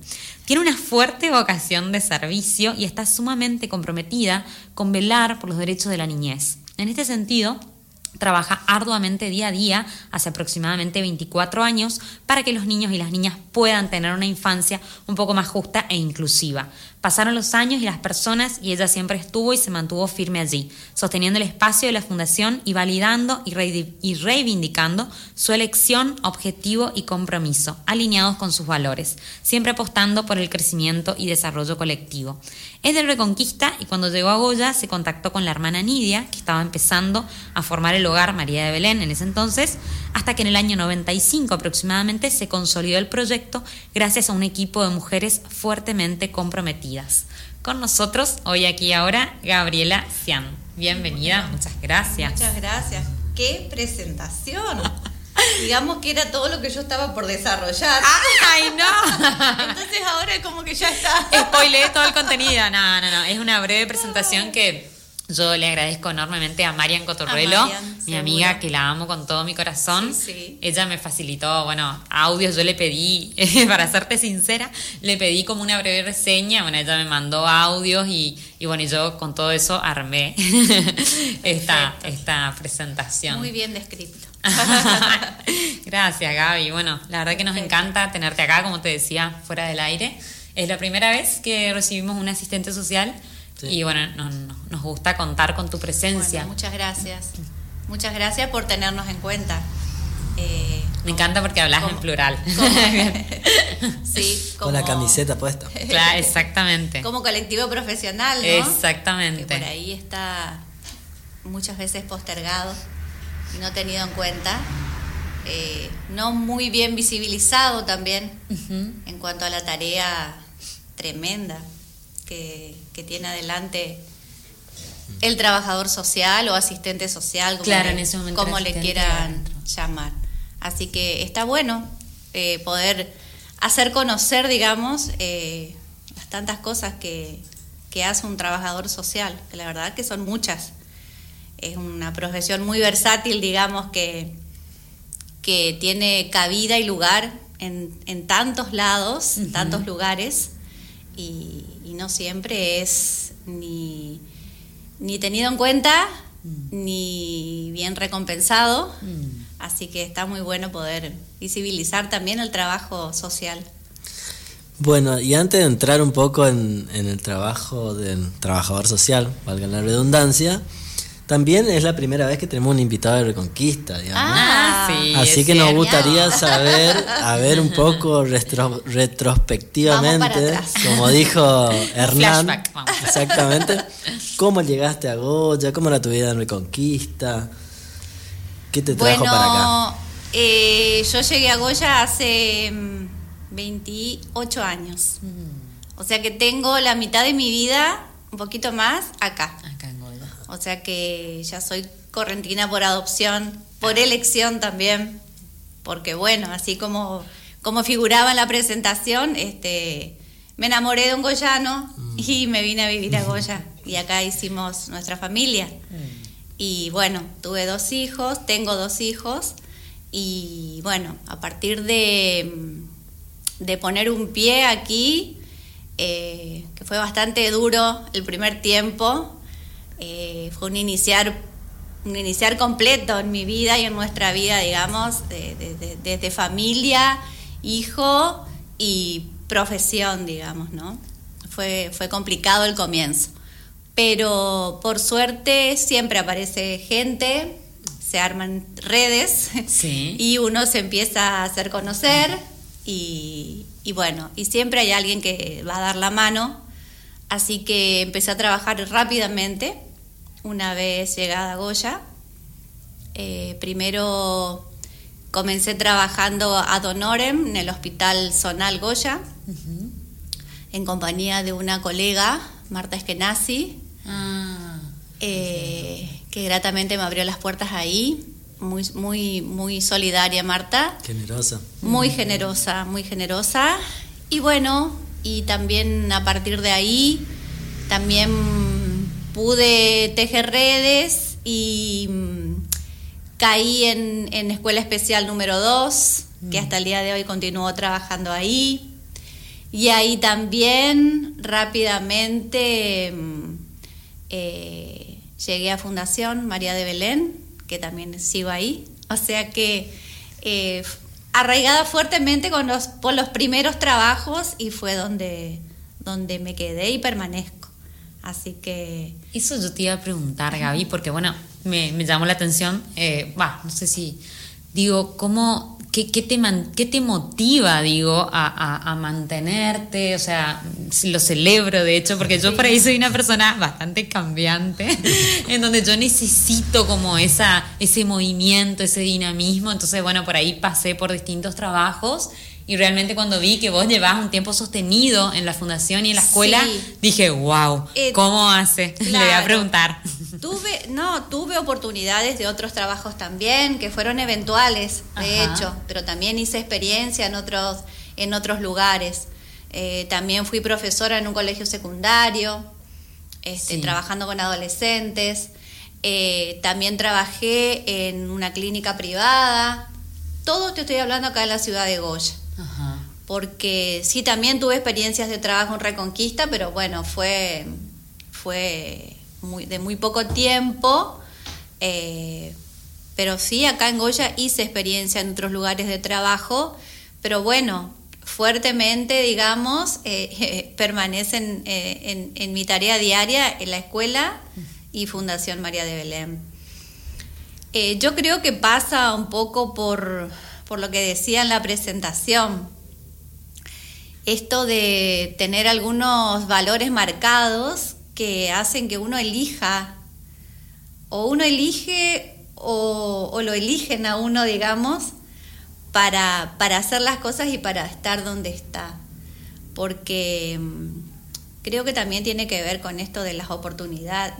[SPEAKER 2] Tiene una fuerte vocación de servicio y está sumamente comprometida con velar por los derechos de la niñez. En este sentido, trabaja arduamente día a día, hace aproximadamente 24 años, para que los niños y las niñas puedan tener una infancia un poco más justa e inclusiva. Pasaron los años y las personas y ella siempre estuvo y se mantuvo firme allí, sosteniendo el espacio de la fundación y validando y, reivindicando su elección, objetivo y compromiso, alineados con sus valores, siempre apostando por el crecimiento y desarrollo colectivo. Es de Reconquista y cuando llegó a Goya se contactó con la hermana Nidia, que estaba empezando a formar el hogar María de Belén en ese entonces, hasta que en el año 95 aproximadamente se consolidó el proyecto gracias a un equipo de mujeres fuertemente comprometidas. Con nosotros, hoy aquí ahora, Gabriela Cian. Bienvenida, muchas gracias.
[SPEAKER 5] Muchas gracias. ¡Qué presentación! Digamos que era todo lo que yo estaba por desarrollar.
[SPEAKER 2] ¡Ay, no!
[SPEAKER 5] Entonces ahora como que ya está.
[SPEAKER 2] Spoileé todo el contenido. No, no, no. Es una breve presentación que yo le agradezco enormemente a Marian Cotorruelo, mi amiga que la amo con todo mi corazón. Ella me facilitó, bueno, audios, yo le pedí, para serte sincera, le pedí como una breve reseña, bueno, ella me mandó audios y, y bueno, yo con todo eso armé esta, esta presentación.
[SPEAKER 5] Muy bien descrito.
[SPEAKER 2] Gracias, Gaby. Bueno, la verdad que nos encanta tenerte acá, como te decía, fuera del aire. Es la primera vez que recibimos un asistente social y bueno, nos gusta contar con tu presencia.
[SPEAKER 5] muchas gracias. Muchas gracias por tenernos en cuenta. Eh,
[SPEAKER 2] Me encanta porque hablas en plural.
[SPEAKER 5] sí,
[SPEAKER 1] con la camiseta puesta.
[SPEAKER 2] Claro, exactamente.
[SPEAKER 5] Como colectivo profesional, ¿no?
[SPEAKER 2] Exactamente.
[SPEAKER 5] Que por ahí está muchas veces postergado no tenido en cuenta. Eh, no muy bien visibilizado también en cuanto a la tarea tremenda que, tiene adelante el trabajador social o asistente social, como, le, quieran llamar. Así que está bueno eh, poder hacer conocer, digamos, eh, las tantas cosas que, que hace un trabajador social, que la verdad que son muchas. Es una profesión muy versátil, digamos, que, que tiene cabida y lugar en, en tantos lados, en tantos lugares, y, no siempre es ni, ni tenido en cuenta mm. ni bien recompensado. Mm. Así que está muy bueno poder visibilizar también el trabajo social.
[SPEAKER 1] Bueno, y antes de entrar un poco en, en el trabajo del trabajador social, valga la redundancia, también es la primera vez que tenemos un invitado de Reconquista, digamos.
[SPEAKER 2] Ah, sí.
[SPEAKER 1] Así que nos gustaría saber, a ver un poco retrospectivamente, como dijo Hernán.
[SPEAKER 2] Flashback, vamos.
[SPEAKER 1] Exactamente. ¿Cómo llegaste a Goya? ¿Cómo era tu vida en Reconquista? ¿Qué te trajo para acá?
[SPEAKER 5] Eh, yo llegué a Goya hace 28 mm, años. Mm. O sea que tengo la mitad de mi vida, un poquito más, acá. O sea que ya soy correntina por adopción, por elección también, porque bueno, así como, como figuraba en la presentación, este, me enamoré de un goyano mm. y me vine a vivir a Goya. Y acá hicimos nuestra familia. Mm. Y bueno, tuve dos hijos, tengo dos hijos. Y bueno, a partir de, de poner un pie aquí, eh, que fue bastante duro el primer tiempo, eh, fue un iniciar, un iniciar completo en mi vida y en nuestra vida, digamos, desde familia, hijo y profesión, digamos, ¿no? Fue, fue complicado el comienzo. Pero por suerte siempre aparece gente, se arman redes y uno se empieza a hacer conocer y, y bueno, y siempre hay alguien que va a dar la mano. Así que empecé a trabajar rápidamente una vez llegada a Goya. Eh, primero comencé trabajando a Donorem en el Hospital Zonal Goya, en compañía de una colega, Marta Eskenazi, ah, eh, que gratamente me abrió las puertas ahí. Muy, muy, muy solidaria, Marta.
[SPEAKER 1] Generosa.
[SPEAKER 5] Muy generosa, muy generosa. Y bueno, y también a partir de ahí, también pude tejer redes y mm, caí en, Escuela Especial número 2, que mm. hasta el día de hoy continúo trabajando ahí. Y ahí también rápidamente mm, eh, llegué a Fundación María de Belén, que también sigo ahí. O sea que eh, arraigada fuertemente con los, por los primeros trabajos y fue donde, donde me quedé y permanezco. Así que...
[SPEAKER 2] Eso yo te iba a preguntar, Gaby, porque bueno, me, llamó la atención, eh, va, no sé si, digo, ¿cómo ¿Qué, qué, te, ¿Qué te motiva, digo, a, a, mantenerte? O sea, lo celebro, de hecho, porque yo por ahí soy una persona bastante cambiante, en donde yo necesito como esa, ese movimiento, ese dinamismo. Entonces, bueno, por ahí pasé por distintos trabajos y realmente cuando vi que vos llevabas un tiempo sostenido en la fundación y en la escuela, dije, wow, eh, ¿cómo hace? Le voy a preguntar.
[SPEAKER 5] Tuve, no, tuve oportunidades de otros trabajos también, que fueron eventuales, de hecho, pero también hice experiencia en otros, en otros lugares. Eh, también fui profesora en un colegio secundario, este, trabajando con adolescentes. Eh, también trabajé en una clínica privada. Todo te estoy hablando acá en la ciudad de Goya. Porque sí, también tuve experiencias de trabajo en Reconquista, pero bueno, fue, fue de muy poco tiempo. Eh, pero sí, acá en Goya hice experiencia en otros lugares de trabajo, pero bueno, fuertemente, digamos, eh, permanecen eh, en, mi tarea diaria en la escuela y Fundación María de Belén. yo creo que pasa un poco por, por lo que decía en la presentación. Esto de tener algunos valores marcados que hacen que uno elija, o uno elige o, lo eligen a uno, digamos, para, para hacer las cosas y para estar donde está. Porque mm, creo que también tiene que ver con esto de las oportunidades.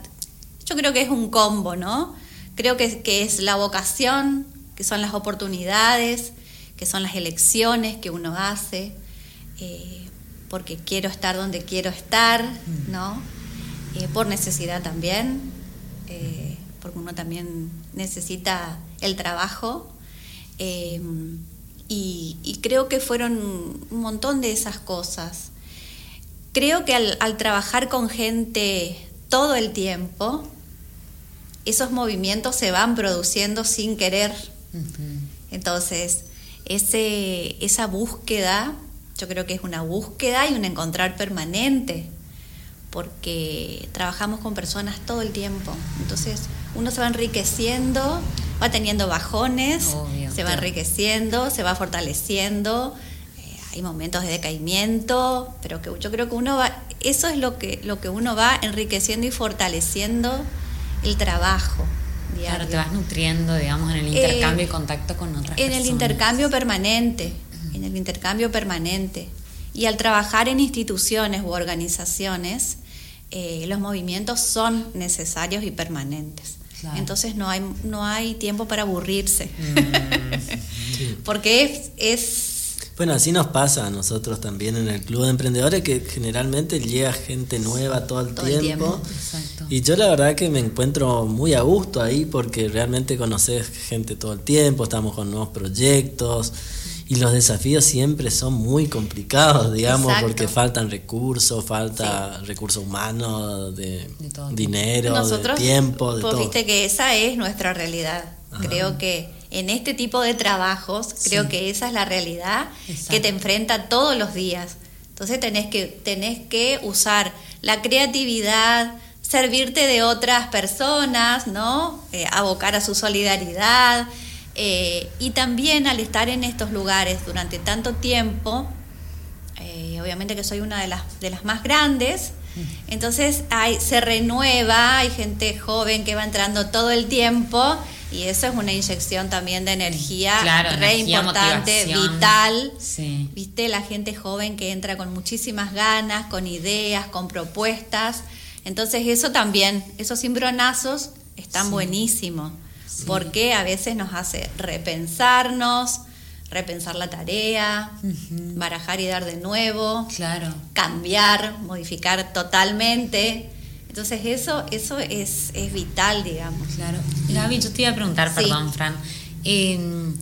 [SPEAKER 5] Yo creo que es un combo, ¿no? Creo que, que es la vocación, que son las oportunidades, que son las elecciones que uno hace, eh, porque quiero estar donde quiero estar, mm. ¿no? Eh, por necesidad también, eh, porque uno también necesita el trabajo. Y, creo que fueron un montón de esas cosas. Creo que al trabajar con gente todo el tiempo, esos movimientos se van produciendo sin querer. Entonces, ese, esa búsqueda, yo creo que es una búsqueda y un encontrar permanente, porque trabajamos con personas todo el tiempo. Entonces, uno se va enriqueciendo, va teniendo bajones, se va enriqueciendo, se va fortaleciendo. Eh, hay momentos de decaimiento, pero que yo creo que uno va, eso es lo que, lo que uno va enriqueciendo y fortaleciendo el trabajo.
[SPEAKER 2] Claro, te vas nutriendo, digamos, en el intercambio y contacto con otras
[SPEAKER 5] en el intercambio permanente, en el intercambio permanente. Y al trabajar en instituciones u organizaciones, eh, los movimientos son necesarios y permanentes. Entonces no hay, no hay tiempo para aburrirse. Mm. Porque es, es
[SPEAKER 1] bueno, así nos pasa a nosotros también en el Club de Emprendedores, que generalmente llega gente nueva todo el tiempo. Y yo la verdad que me encuentro muy a gusto ahí porque realmente conoces gente todo el tiempo, estamos con nuevos proyectos y los desafíos siempre son muy complicados, digamos, porque faltan recursos, falta recursos humanos, de, dinero, de tiempo, de
[SPEAKER 5] pues, Viste que esa es nuestra realidad. Creo que en este tipo de trabajos, creo que esa es la realidad que te enfrenta todos los días. Entonces tenés que, tenés que usar la creatividad, servirte de otras personas, ¿no? Eh, abocar a su solidaridad. Eh, y también al estar en estos lugares durante tanto tiempo, eh, obviamente que soy una de las, de las más grandes, entonces hay, se renueva, hay gente joven que va entrando todo el tiempo y eso es una inyección también de energía re importante, vital. Viste, la gente joven que entra con muchísimas ganas, con ideas, con propuestas. Entonces eso también, esos cimbronazos están buenísimos, porque a veces nos hace repensarnos, repensar la tarea, barajar y dar de nuevo,
[SPEAKER 2] claro.
[SPEAKER 5] cambiar, modificar totalmente. Entonces eso, eso es, es vital, digamos.
[SPEAKER 2] Claro. Gaby, yo te iba a preguntar, perdón, Fran. Em,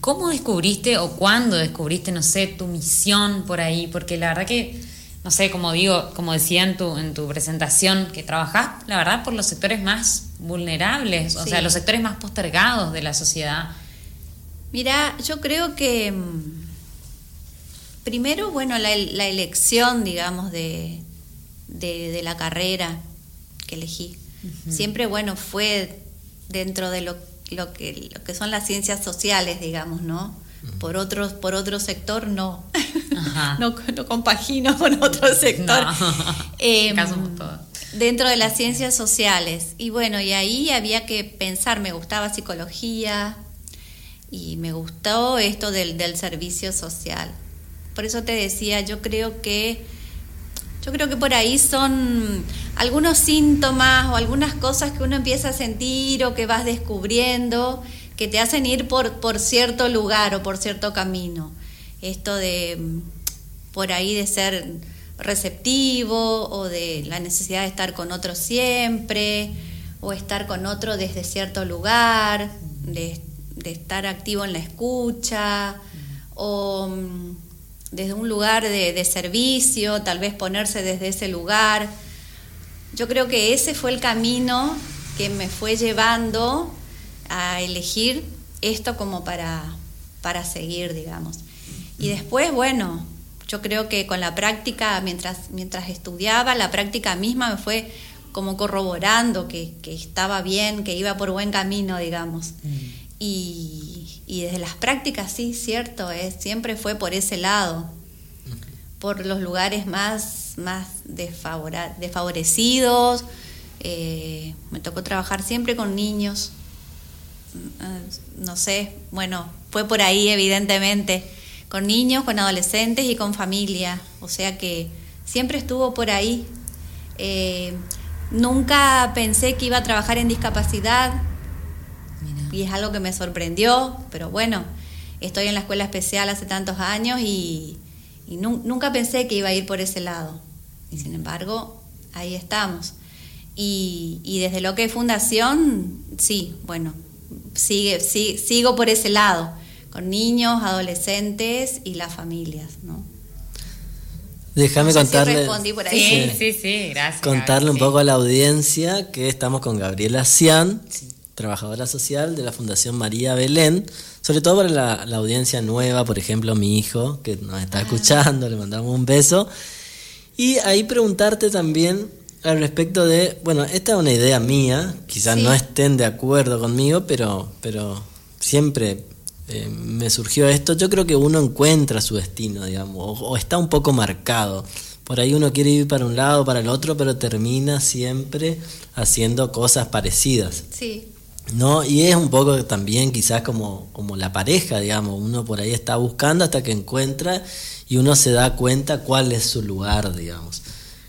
[SPEAKER 2] ¿Cómo descubriste o cuándo descubriste, no sé, tu misión por ahí? Porque la verdad que, no sé, como digo, como decía en tu, en tu presentación, que trabajás, la verdad, por los sectores más vulnerables, o sea, los sectores más postergados de la sociedad.
[SPEAKER 5] Mira, yo creo que mm, primero, bueno, la, elección, digamos, de, de, la carrera que elegí. Siempre, bueno, fue dentro de lo, lo, que, lo que son las ciencias sociales, digamos, ¿no? Por, otros, por otro sector no. no, no, compagino con otro sector. Eh, dentro de las ciencias sociales. Y bueno, y ahí había que pensar, me gustaba psicología y me gustó esto del, del servicio social. Por eso te decía, yo creo que yo creo que por ahí son algunos síntomas o algunas cosas que uno empieza a sentir o que vas descubriendo que te hacen ir por, por cierto lugar o por cierto camino. Esto de por ahí de ser receptivo o de la necesidad de estar con otro siempre o estar con otro desde cierto lugar, de, estar activo en la escucha o mm, desde un lugar de, de, servicio, tal vez ponerse desde ese lugar. Yo creo que ese fue el camino que me fue llevando a elegir esto como para, para seguir, digamos. Y después, bueno, yo creo que con la práctica, mientras, mientras estudiaba, la práctica misma me fue como corroborando que, estaba bien, que iba por buen camino, digamos. Mm. Y, y, desde las prácticas, sí, cierto, es, siempre fue por ese lado, por los lugares más, más desfavorecidos. Eh, me tocó trabajar siempre con niños, no sé, bueno, fue por ahí evidentemente, con niños, con adolescentes y con familia, o sea que siempre estuvo por ahí. Eh, nunca pensé que iba a trabajar en discapacidad y es algo que me sorprendió, pero bueno, estoy en la escuela especial hace tantos años y, nunca pensé que iba a ir por ese lado. Y sin embargo, ahí estamos. Y, y desde lo que es fundación, sí, bueno, sigue, sigo por ese lado, con niños, adolescentes y las familias, ¿no?
[SPEAKER 1] Déjame contarle.
[SPEAKER 2] Sí, sí, sí, gracias.
[SPEAKER 1] Contarle un poco a la audiencia que estamos con Gabriela Cian, trabajadora social de la Fundación María Belén, sobre todo para la, audiencia nueva, por ejemplo, mi hijo, que nos está ah. escuchando, le mandamos un beso. Y ahí preguntarte también al respecto de, bueno, esta es una idea mía, quizás no estén de acuerdo conmigo, pero, pero siempre eh, me surgió esto. Yo creo que uno encuentra su destino, digamos, o, está un poco marcado. Por ahí uno quiere ir para un lado, para el otro, pero termina siempre haciendo cosas parecidas.
[SPEAKER 5] Sí.
[SPEAKER 1] ¿No? Y es un poco también quizás como, como la pareja, digamos, uno por ahí está buscando hasta que encuentra y uno se da cuenta cuál es su lugar, digamos.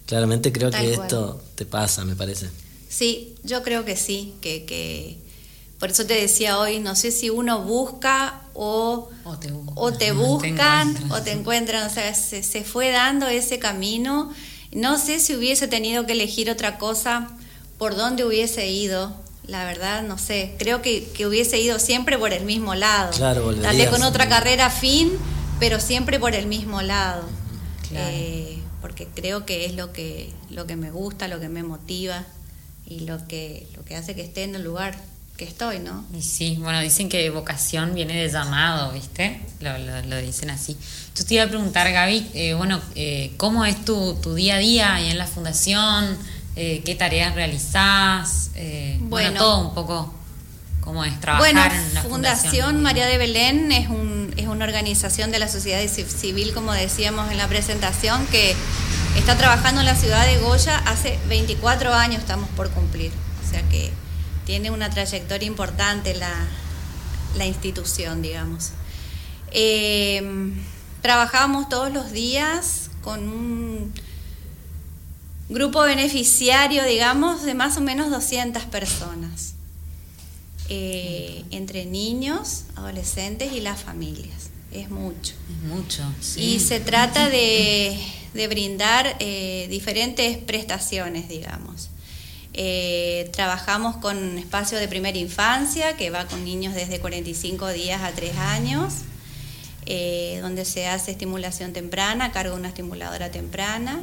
[SPEAKER 1] Claramente creo que esto te pasa, me parece.
[SPEAKER 5] Sí, yo creo que sí, que, que por eso te decía hoy, no sé si uno busca o,
[SPEAKER 2] o te,
[SPEAKER 5] buscan o te encuentran, o sea, se, fue dando ese camino. No sé si hubiese tenido que elegir otra cosa, por dónde hubiese ido, la verdad, no sé. Creo que, que hubiese ido siempre por el mismo lado.
[SPEAKER 1] Claro,
[SPEAKER 5] Tal vez con otra carrera fin, pero siempre por el mismo lado. Claro. Eh, porque creo que es lo que, lo que me gusta, lo que me motiva y lo que, lo que hace que esté en el lugar que estoy, ¿no?
[SPEAKER 2] Y sí, bueno, dicen que vocación viene de llamado, ¿viste? Lo, lo, dicen así. Yo te iba a preguntar, Gaby, eh, bueno, eh, ¿cómo es tu, tu, día a día ahí en la fundación? Eh, ¿Qué tareas realizás? bueno, todo un poco cómo es trabajar
[SPEAKER 5] bueno,
[SPEAKER 2] en
[SPEAKER 5] la fundación. Fundación María de Belén es, un, es una organización de la sociedad civil, como decíamos en la presentación, que está trabajando en la ciudad de Goya hace 24 años, estamos por cumplir. O sea que tiene una trayectoria importante la, la institución, digamos. Eh, trabajamos todos los días con un grupo beneficiario, digamos, de más o menos 200 personas. Eh, entre niños, adolescentes y las familias. Es mucho.
[SPEAKER 2] Es mucho.
[SPEAKER 5] Y se trata de, brindar eh, diferentes prestaciones, digamos. Eh, trabajamos con espacio de primera infancia, que va con niños desde 45 días a 3 años, donde se hace estimulación temprana, a cargo de una estimuladora temprana.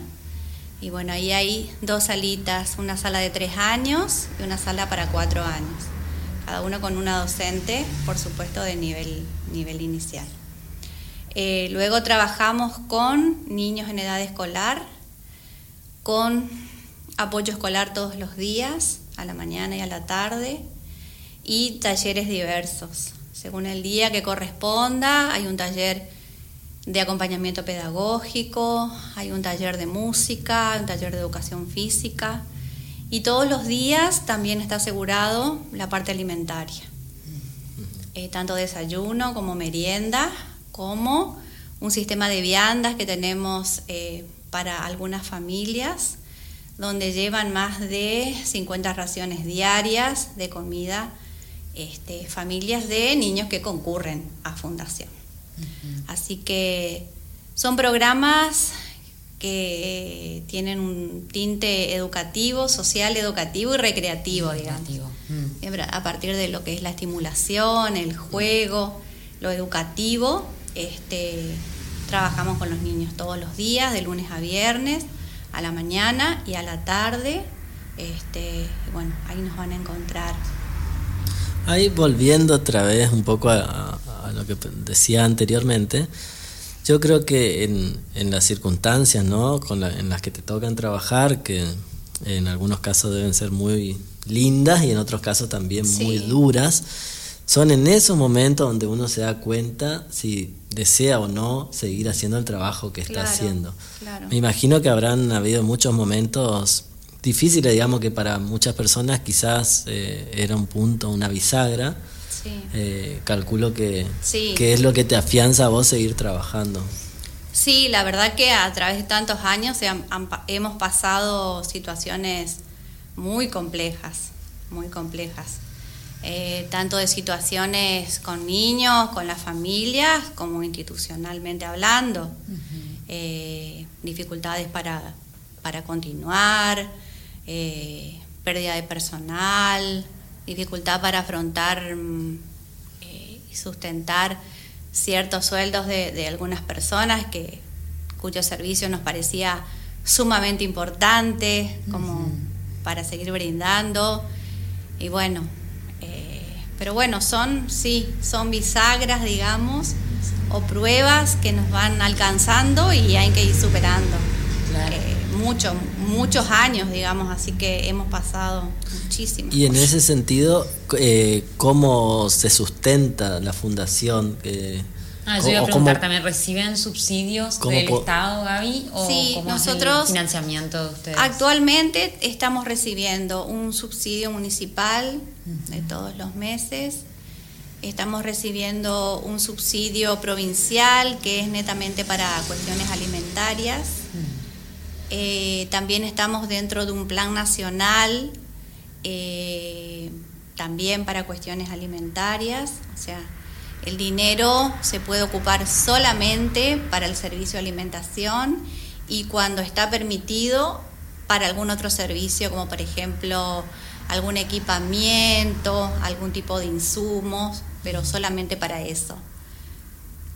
[SPEAKER 5] Y bueno, ahí hay dos salitas, una sala de 3 años y una sala para 4 años cada uno con una docente, por supuesto, de nivel, nivel inicial. Eh, luego trabajamos con niños en edad escolar, con apoyo escolar todos los días, a la mañana y a la tarde, y talleres diversos. Según el día que corresponda, hay un taller de acompañamiento pedagógico, hay un taller de música, un taller de educación física y todos los días también está asegurado la parte alimentaria, eh, tanto desayuno como merienda, como un sistema de viandas que tenemos eh, para algunas familias, donde llevan más de 50 raciones diarias de comida, este, familias de niños que concurren a fundación. Así que son programas que tienen un tinte educativo, social, educativo y recreativo, digamos. Mm. A partir de lo que es la estimulación, el juego, lo educativo, este, trabajamos con los niños todos los días, de lunes a viernes, a la mañana y a la tarde. Este, bueno, ahí nos van a encontrar.
[SPEAKER 1] Ahí volviendo otra vez un poco a, lo que decía anteriormente, yo creo que en, en las circunstancias ¿no? Con en las que te tocan trabajar, que en algunos casos deben ser muy lindas y en otros casos también muy duras, son en esos momentos donde uno se da cuenta si desea o no seguir haciendo el trabajo que está haciendo. Me imagino que habrán habido muchos momentos difíciles, digamos que para muchas personas quizás eh, era un punto, una bisagra, eh, calculo que, es lo que te afianza a vos seguir trabajando.
[SPEAKER 5] Sí, la verdad que a través de tantos años hemos pasado situaciones muy complejas, muy complejas. Eh, tanto de situaciones con niños, con las familias, como institucionalmente hablando. Eh, dificultades para, para continuar, pérdida de personal, dificultad para afrontar mm, eh, y sustentar ciertos sueldos de, algunas personas que, cuyo servicio nos parecía sumamente importante como para seguir brindando. Y bueno, eh, pero bueno, son, sí, son bisagras, digamos, o pruebas que nos van alcanzando y hay que ir superando. Eh, muchos, muchos años, digamos, así que hemos pasado muchísimo.
[SPEAKER 1] Y en ese sentido, eh, ¿cómo se sustenta la fundación?
[SPEAKER 2] ah, yo iba a preguntar también, ¿reciben subsidios del Estado, Gaby? ¿O
[SPEAKER 5] sí, nosotros
[SPEAKER 2] el financiamiento de ustedes?
[SPEAKER 5] Actualmente estamos recibiendo un subsidio municipal de todos los meses. Estamos recibiendo un subsidio provincial que es netamente para cuestiones alimentarias. Eh, también estamos dentro de un plan nacional, eh, también para cuestiones alimentarias. O sea, el dinero se puede ocupar solamente para el servicio de alimentación y cuando está permitido para algún otro servicio, como por ejemplo algún equipamiento, algún tipo de insumos, pero solamente para eso.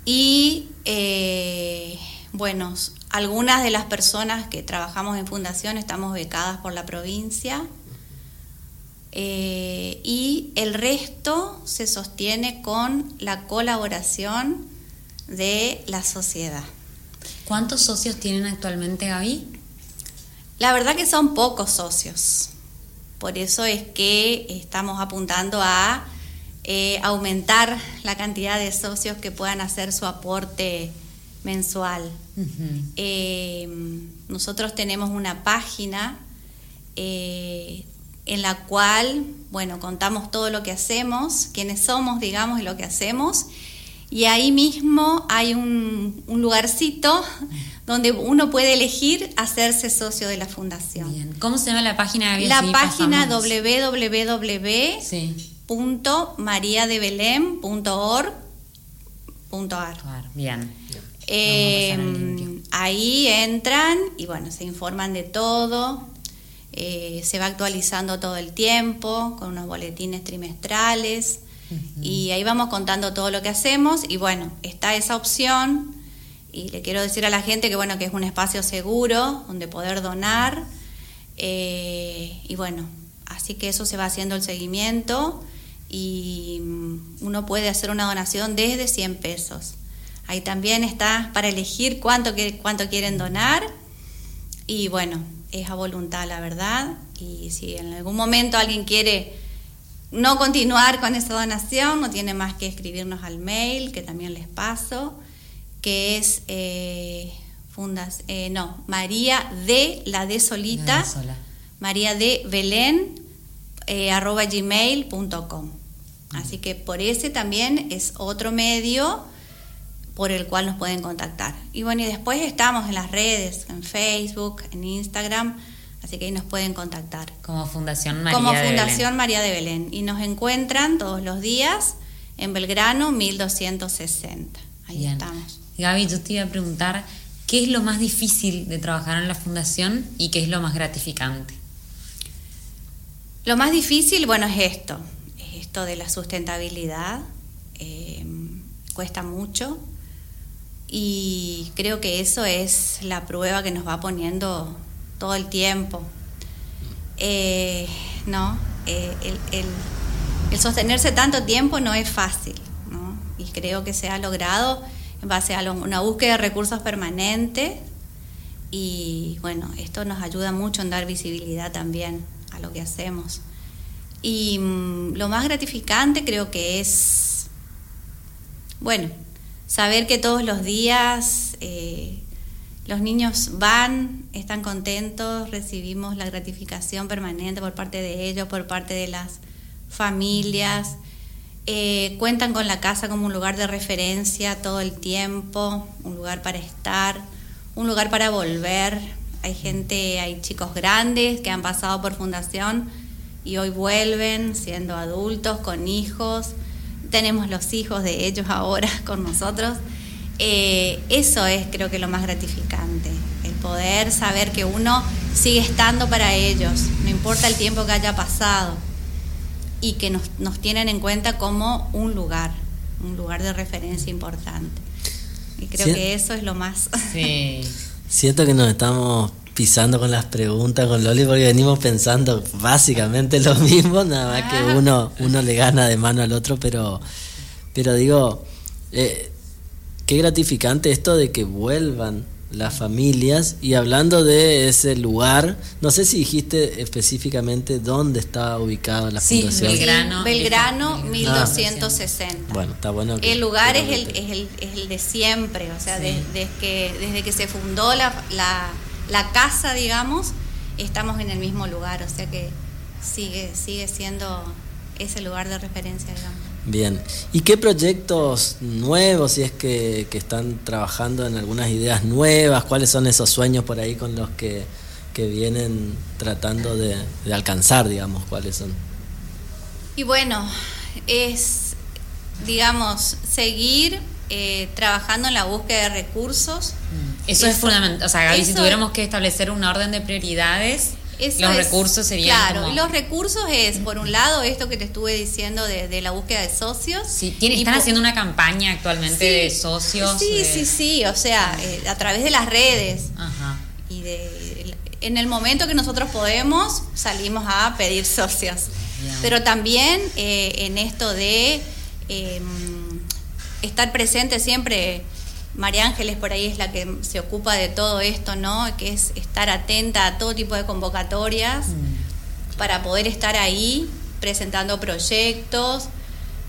[SPEAKER 5] Y eh, bueno, algunas de las personas que trabajamos en fundación estamos becadas por la provincia eh, y el resto se sostiene con la colaboración de la sociedad.
[SPEAKER 2] ¿Cuántos socios tienen actualmente, Gaby?
[SPEAKER 5] La verdad que son pocos socios. Por eso es que estamos apuntando a eh, aumentar la cantidad de socios que puedan hacer su aporte mensual. Eh, nosotros tenemos una página eh, en la cual, bueno, contamos todo lo que hacemos, quiénes somos, digamos, y lo que hacemos. Y ahí mismo hay un, lugarcito donde uno puede elegir hacerse socio de la fundación.
[SPEAKER 2] ¿Cómo se llama la página?
[SPEAKER 5] La página www.mariadebelén.org.ar.
[SPEAKER 2] Bien.
[SPEAKER 5] Eh, ahí entran y bueno, se informan de todo, eh, se va actualizando todo el tiempo con unos boletines trimestrales. Y ahí vamos contando todo lo que hacemos. Y bueno, está esa opción. Y le quiero decir a la gente que bueno, que es un espacio seguro donde poder donar. Eh, y bueno, así que eso se va haciendo el seguimiento. Y mm, uno puede hacer una donación desde 100 pesos. Ahí también está para elegir cuánto, cuánto quieren donar. Y bueno, es a voluntad, la verdad. Y si en algún momento alguien quiere no continuar con esa donación, no tiene más que escribirnos al mail, que también les paso, que es eh, fundas, eh, no, María de la de solita, María de Belén, eh, arroba gmail.com. Así que por ese también es otro medio por el cual nos pueden contactar. Y bueno, y después estamos en las redes, en Facebook, en Instagram, así que ahí nos pueden contactar.
[SPEAKER 2] Como Fundación María
[SPEAKER 5] Como Fundación María de Belén. Y nos encuentran todos los días en Belgrano 1260. Ahí estamos.
[SPEAKER 2] Gaby, yo te iba a preguntar, ¿qué es lo más difícil de trabajar en la fundación y qué es lo más gratificante?
[SPEAKER 5] Lo más difícil, bueno, es esto, es esto de la sustentabilidad. Eh, cuesta mucho, y creo que eso es la prueba que nos va poniendo todo el tiempo. Eh, no, eh, el, sostenerse tanto tiempo no es fácil, ¿no? y creo que se ha logrado en base a una búsqueda de recursos permanentes y bueno, esto nos ayuda mucho en dar visibilidad también a lo que hacemos. Y mm, lo más gratificante creo que es, bueno, saber que todos los días eh, los niños van, están contentos, recibimos la gratificación permanente por parte de ellos, por parte de las familias, eh, cuentan con la casa como un lugar de referencia todo el tiempo, un lugar para estar, un lugar para volver. Hay gente, hay chicos grandes que han pasado por fundación y hoy vuelven siendo adultos, con hijos tenemos los hijos de ellos ahora con nosotros. Eh, eso es creo que lo más gratificante, el poder saber que uno sigue estando para ellos, no importa el tiempo que haya pasado, y que nos, nos tienen en cuenta como un lugar, un lugar de referencia importante. Y creo que eso es lo más...
[SPEAKER 1] Sí. Siento que nos estamos pisando con las preguntas con Loli porque venimos pensando básicamente lo mismo, nada más que ah. uno, uno le gana de mano al otro, pero, pero digo, eh, qué gratificante esto de que vuelvan las familias y hablando de ese lugar, no sé si dijiste específicamente dónde está ubicada la
[SPEAKER 5] sí,
[SPEAKER 1] fundación.
[SPEAKER 5] Belgrano, Belgrano 1260.
[SPEAKER 1] Bueno, está bueno.
[SPEAKER 5] el lugar es el, es el, es, el, de siempre, o sea, desde, que, desde que se fundó la la casa, digamos, estamos en el mismo lugar, o sea que sigue, sigue siendo ese lugar de referencia, digamos.
[SPEAKER 1] Bien, ¿y qué proyectos nuevos, si es que, están trabajando en algunas ideas nuevas, cuáles son esos sueños por ahí con los que, vienen tratando de, de alcanzar, digamos, cuáles son?
[SPEAKER 5] Y bueno, es, digamos, seguir eh, trabajando en la búsqueda de recursos.
[SPEAKER 2] Mm. Eso, es fundamental. O sea, Gaby, si tuviéramos que establecer un orden de prioridades, los recursos serían.
[SPEAKER 5] Claro, los recursos es, por un lado, esto que te estuve diciendo de, la búsqueda de socios.
[SPEAKER 2] Sí, están haciendo una campaña actualmente de socios.
[SPEAKER 5] Sí, sí, sí. O sea, eh, a través de las redes. Ajá. Y de, en el momento que nosotros podemos, salimos a pedir socios. Pero también eh, en esto de. Em, estar presente siempre. María Ángeles por ahí es la que se ocupa de todo esto, ¿no? Que es estar atenta a todo tipo de convocatorias mm. para poder estar ahí presentando proyectos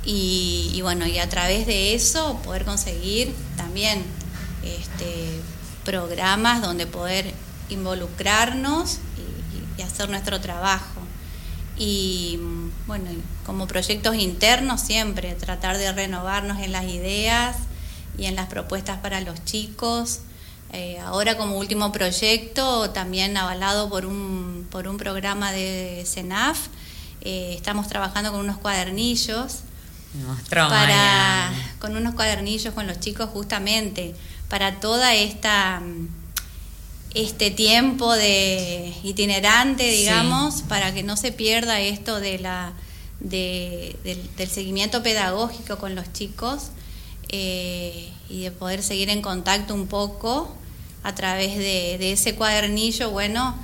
[SPEAKER 5] y, bueno, y a través de eso poder conseguir también este, programas donde poder involucrarnos y, y hacer nuestro trabajo. Y bueno, como proyectos internos siempre, tratar de renovarnos en las ideas y en las propuestas para los chicos. Eh, ahora como último proyecto, también avalado por un, por un programa de CENAF, eh, estamos trabajando con unos cuadernillos. para, con unos cuadernillos con los chicos justamente para toda esta este tiempo de itinerante, digamos, para que no se pierda esto de la, del, seguimiento pedagógico con los chicos eh, y de poder seguir en contacto un poco a través de, ese cuadernillo, bueno,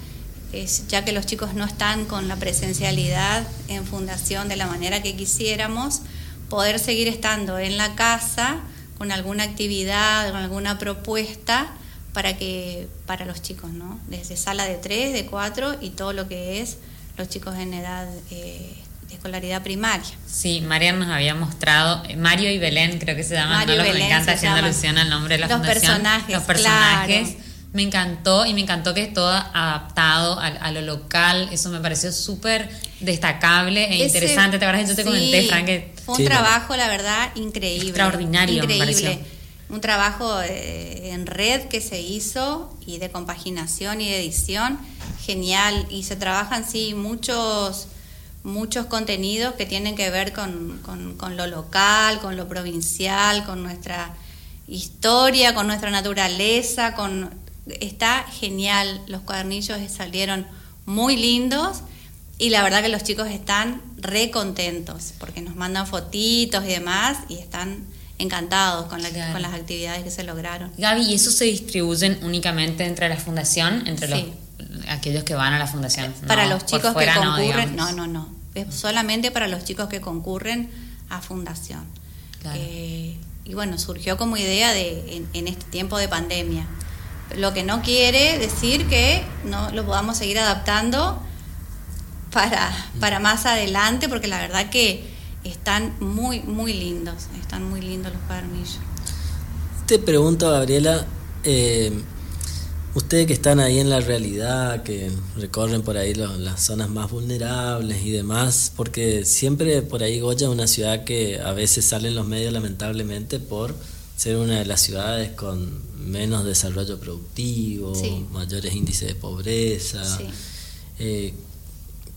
[SPEAKER 5] ya que los chicos no están con la presencialidad en fundación de la manera que quisiéramos, poder seguir estando en la casa con alguna actividad, con alguna propuesta para que para los chicos, ¿no? Desde sala de tres, de cuatro y todo lo que es los chicos en edad eh, de escolaridad primaria.
[SPEAKER 2] Sí, María nos había mostrado, Mario y Belén creo que se llaman, Mario me encanta haciendo alusión al nombre de la
[SPEAKER 5] los
[SPEAKER 2] Personajes,
[SPEAKER 5] los
[SPEAKER 2] personajes. Me encantó y me encantó que es todo adaptado a, lo local. Eso me pareció súper destacable e interesante. Te acuerdas, yo te comenté, Frank, que
[SPEAKER 5] fue un trabajo, la verdad, increíble.
[SPEAKER 2] Extraordinario,
[SPEAKER 5] increíble. Un trabajo eh, en red que se hizo y de compaginación y de edición, genial. Y se trabajan, sí, muchos muchos contenidos que tienen que ver con, lo local, con lo provincial, con nuestra historia, con nuestra naturaleza, con está genial, los cuadernillos salieron muy lindos y la verdad que los chicos están re contentos porque nos mandan fotitos y demás y están encantados con, con las actividades que se lograron.
[SPEAKER 2] Gaby, ¿y eso se distribuyen únicamente entre la fundación, entre los aquellos que van a la fundación?
[SPEAKER 5] Para los chicos que concurren, no, no, no, es solamente para los chicos que concurren a fundación. Eh, y bueno, surgió como idea de en, este tiempo de pandemia. Lo que no quiere decir que no lo podamos seguir adaptando para, para más adelante, porque la verdad que están muy, muy lindos, están muy lindos los cuadernillos.
[SPEAKER 1] Te pregunto, Gabriela, eh, Ustedes que están ahí en la realidad, que recorren por ahí las zonas más vulnerables y demás, porque siempre por ahí Goya es una ciudad que a veces sale en los medios lamentablemente por ser una de las ciudades con menos desarrollo productivo, mayores índices de pobreza. Eh,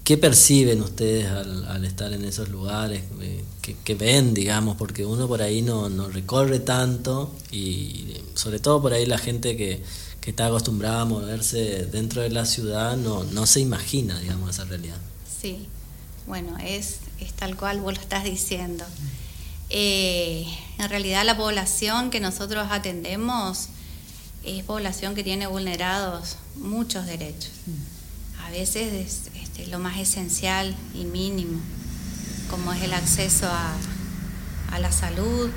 [SPEAKER 1] ¿Qué perciben ustedes al, estar en esos lugares? Eh, ¿Qué, ven, digamos? Porque uno por ahí no, no recorre tanto y sobre todo por ahí la gente que que está acostumbrada a moverse dentro de la ciudad no, no se imagina, digamos, esa realidad.
[SPEAKER 5] Sí, bueno, es, es tal cual vos lo estás diciendo. Eh, en realidad la población que nosotros atendemos es población que tiene vulnerados muchos derechos. A veces es este, lo más esencial y mínimo, como es el acceso a, a la salud,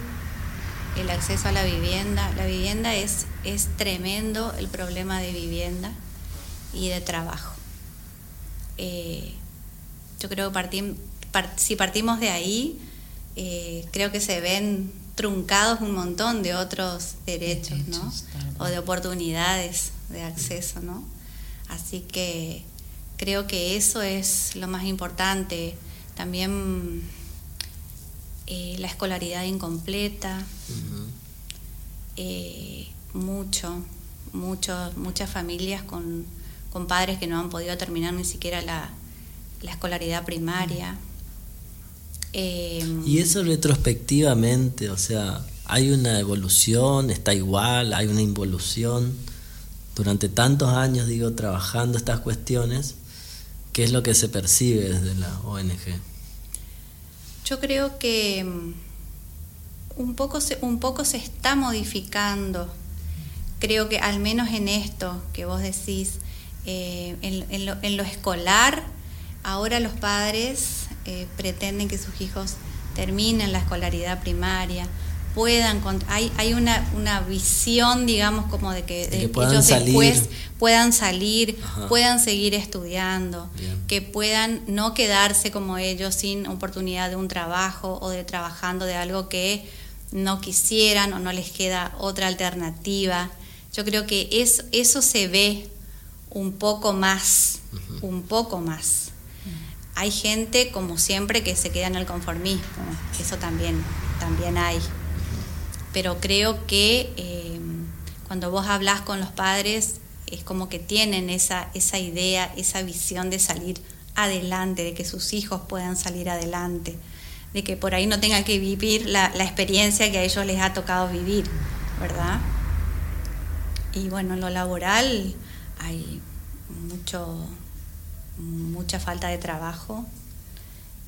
[SPEAKER 5] el acceso a la vivienda. La vivienda es, es tremendo el problema de vivienda y de trabajo. Eh, yo creo que si partimos de ahí, eh, creo que se ven truncados un montón de otros derechos, ¿no? O de oportunidades de acceso, ¿no? Así que creo que eso es lo más importante. También eh, la escolaridad incompleta, eh, mucho, mucho, muchas familias con, padres que no han podido terminar ni siquiera la, escolaridad primaria.
[SPEAKER 1] Eh, y eso retrospectivamente, o sea, hay una evolución, está igual, hay una involución. Durante tantos años, digo, trabajando estas cuestiones, ¿qué es lo que se percibe desde la ONG?
[SPEAKER 5] Yo creo que mm, un poco se, un poco se está modificando. Creo que al menos en esto que vos decís, eh, en, lo, escolar, ahora los padres eh, pretenden que sus hijos terminen la escolaridad primaria, puedan, hay, hay una, una visión, digamos, como de que, ellos después puedan salir, puedan seguir estudiando, que puedan no quedarse como ellos sin oportunidad de un trabajo o de trabajando de algo que no quisieran o no les queda otra alternativa. Yo creo que eso, eso se ve un poco más, un poco más. Hay gente, como siempre, que se queda en el conformismo, eso también, también hay pero creo que eh, cuando vos hablas con los padres es como que tienen esa, esa idea, esa visión de salir adelante, de que sus hijos puedan salir adelante, de que por ahí no tengan que vivir la, experiencia que a ellos les ha tocado vivir, ¿verdad? Y bueno, en lo laboral hay mucho, mucha falta de trabajo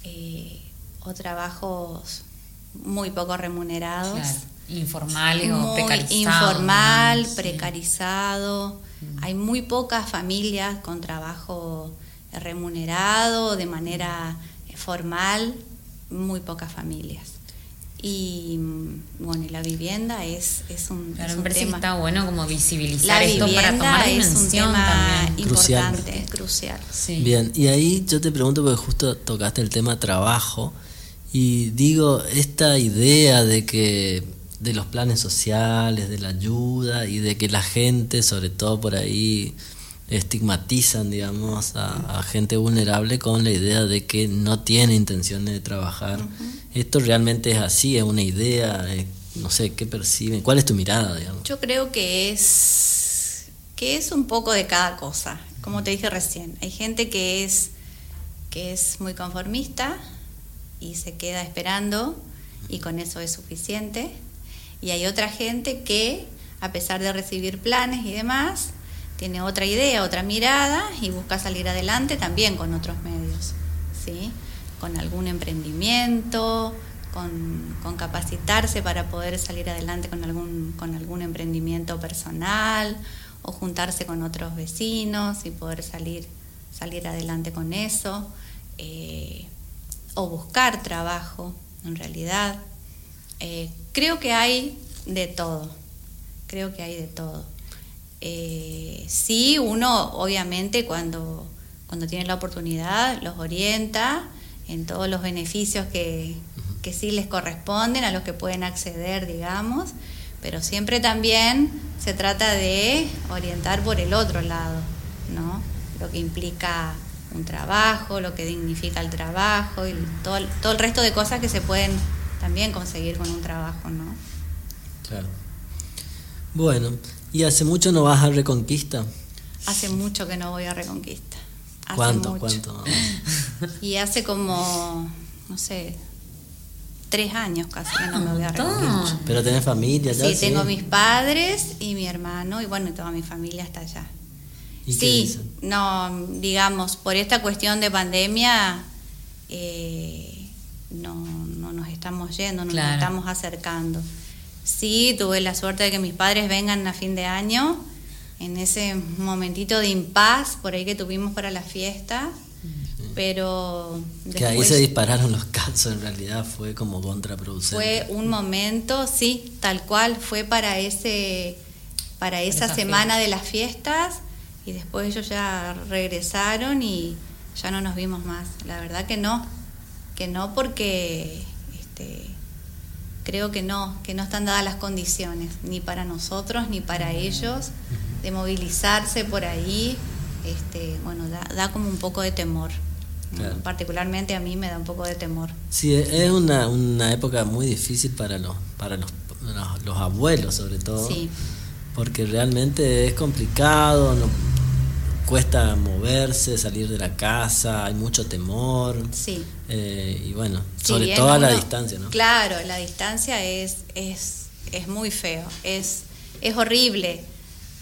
[SPEAKER 5] eh, o trabajos muy poco remunerados
[SPEAKER 2] informales o precarizados.
[SPEAKER 5] Informal, precarizado. Mm. Hay muy pocas familias con trabajo remunerado de manera formal, muy pocas familias. Y bueno, y la vivienda es, es un,
[SPEAKER 2] claro,
[SPEAKER 5] es un
[SPEAKER 2] me parece
[SPEAKER 5] tema.
[SPEAKER 2] que está bueno como visibilizar
[SPEAKER 5] La
[SPEAKER 2] esto para tomar
[SPEAKER 5] vivienda es un tema
[SPEAKER 2] también.
[SPEAKER 1] Crucial.
[SPEAKER 5] importante, crucial.
[SPEAKER 2] Sí.
[SPEAKER 1] Bien, y ahí yo te pregunto porque justo tocaste el tema trabajo y digo, esta idea de que de los planes sociales, de la ayuda y de que la gente, sobre todo por ahí, estigmatizan, digamos, a, a gente vulnerable con la idea de que no tiene intenciones de trabajar. ¿Esto realmente es así? ¿Es una idea? No sé, ¿qué perciben? ¿Cuál es tu mirada, digamos?
[SPEAKER 5] Yo creo que es que es un poco de cada cosa. Como te dije recién, hay gente que es que es muy conformista y se queda esperando y con eso es suficiente. Y hay otra gente que a pesar de recibir planes y demás, tiene otra idea, otra mirada y busca salir adelante también con otros medios, ¿sí? Con algún emprendimiento, con, capacitarse para poder salir adelante con algún, con algún emprendimiento personal o juntarse con otros vecinos y poder salir, salir adelante con eso, eh, o buscar trabajo, en realidad. Eh, creo que hay de todo, creo que hay de todo. Eh, sí, uno obviamente cuando, cuando tiene la oportunidad los orienta en todos los beneficios que, que sí les corresponden, a los que pueden acceder, digamos, pero siempre también se trata de orientar por el otro lado, ¿no? Lo que implica un trabajo, lo que dignifica el trabajo y todo, todo el resto de cosas que se pueden también conseguir con un trabajo, ¿no?
[SPEAKER 1] Claro. Bueno, ¿y hace mucho no vas a Reconquista?
[SPEAKER 5] Hace mucho que no voy a Reconquista. Hace
[SPEAKER 1] ¿Cuánto?
[SPEAKER 5] mucho.
[SPEAKER 1] ¿Cuánto?
[SPEAKER 5] Y hace como, no sé, tres años casi que no me voy a. Reconquista.
[SPEAKER 1] Pero tenés familia ya.
[SPEAKER 5] Sí, tengo mis padres y mi hermano y bueno, y toda mi familia está allá.
[SPEAKER 1] ¿Y qué
[SPEAKER 5] sí,
[SPEAKER 1] dicen?
[SPEAKER 5] no, digamos, por esta cuestión de pandemia eh, no, estamos yendo, no
[SPEAKER 2] Claro.
[SPEAKER 5] nos estamos acercando. Sí, tuve la suerte de que mis padres vengan a fin de año, en ese momentito de impas por ahí que tuvimos para la fiesta, pero
[SPEAKER 1] Que ahí
[SPEAKER 5] después
[SPEAKER 1] se dispararon los casos, en realidad fue como contraproducente.
[SPEAKER 5] fue un momento, sí, tal cual, fue para ese para esa
[SPEAKER 2] esa
[SPEAKER 5] semana de las fiestas y después ellos ya regresaron y ya no nos vimos más. La verdad que no, que no porque este, creo que no, que no están dadas las condiciones, ni para nosotros ni para ellos, de movilizarse por ahí, este, bueno, da, da como un poco de temor.
[SPEAKER 1] Claro.
[SPEAKER 5] Particularmente a mí me da un poco de temor.
[SPEAKER 1] Sí, es una, una época muy difícil para los, para los, los, los abuelos sobre todo.
[SPEAKER 5] Sí.
[SPEAKER 1] Porque realmente es complicado, no, cuesta moverse, salir de la casa, hay mucho temor.
[SPEAKER 5] Sí.
[SPEAKER 1] eh, y bueno, sobre todo a la distancia, ¿no?
[SPEAKER 5] Claro, la distancia es, es, es muy feo, es, es horrible.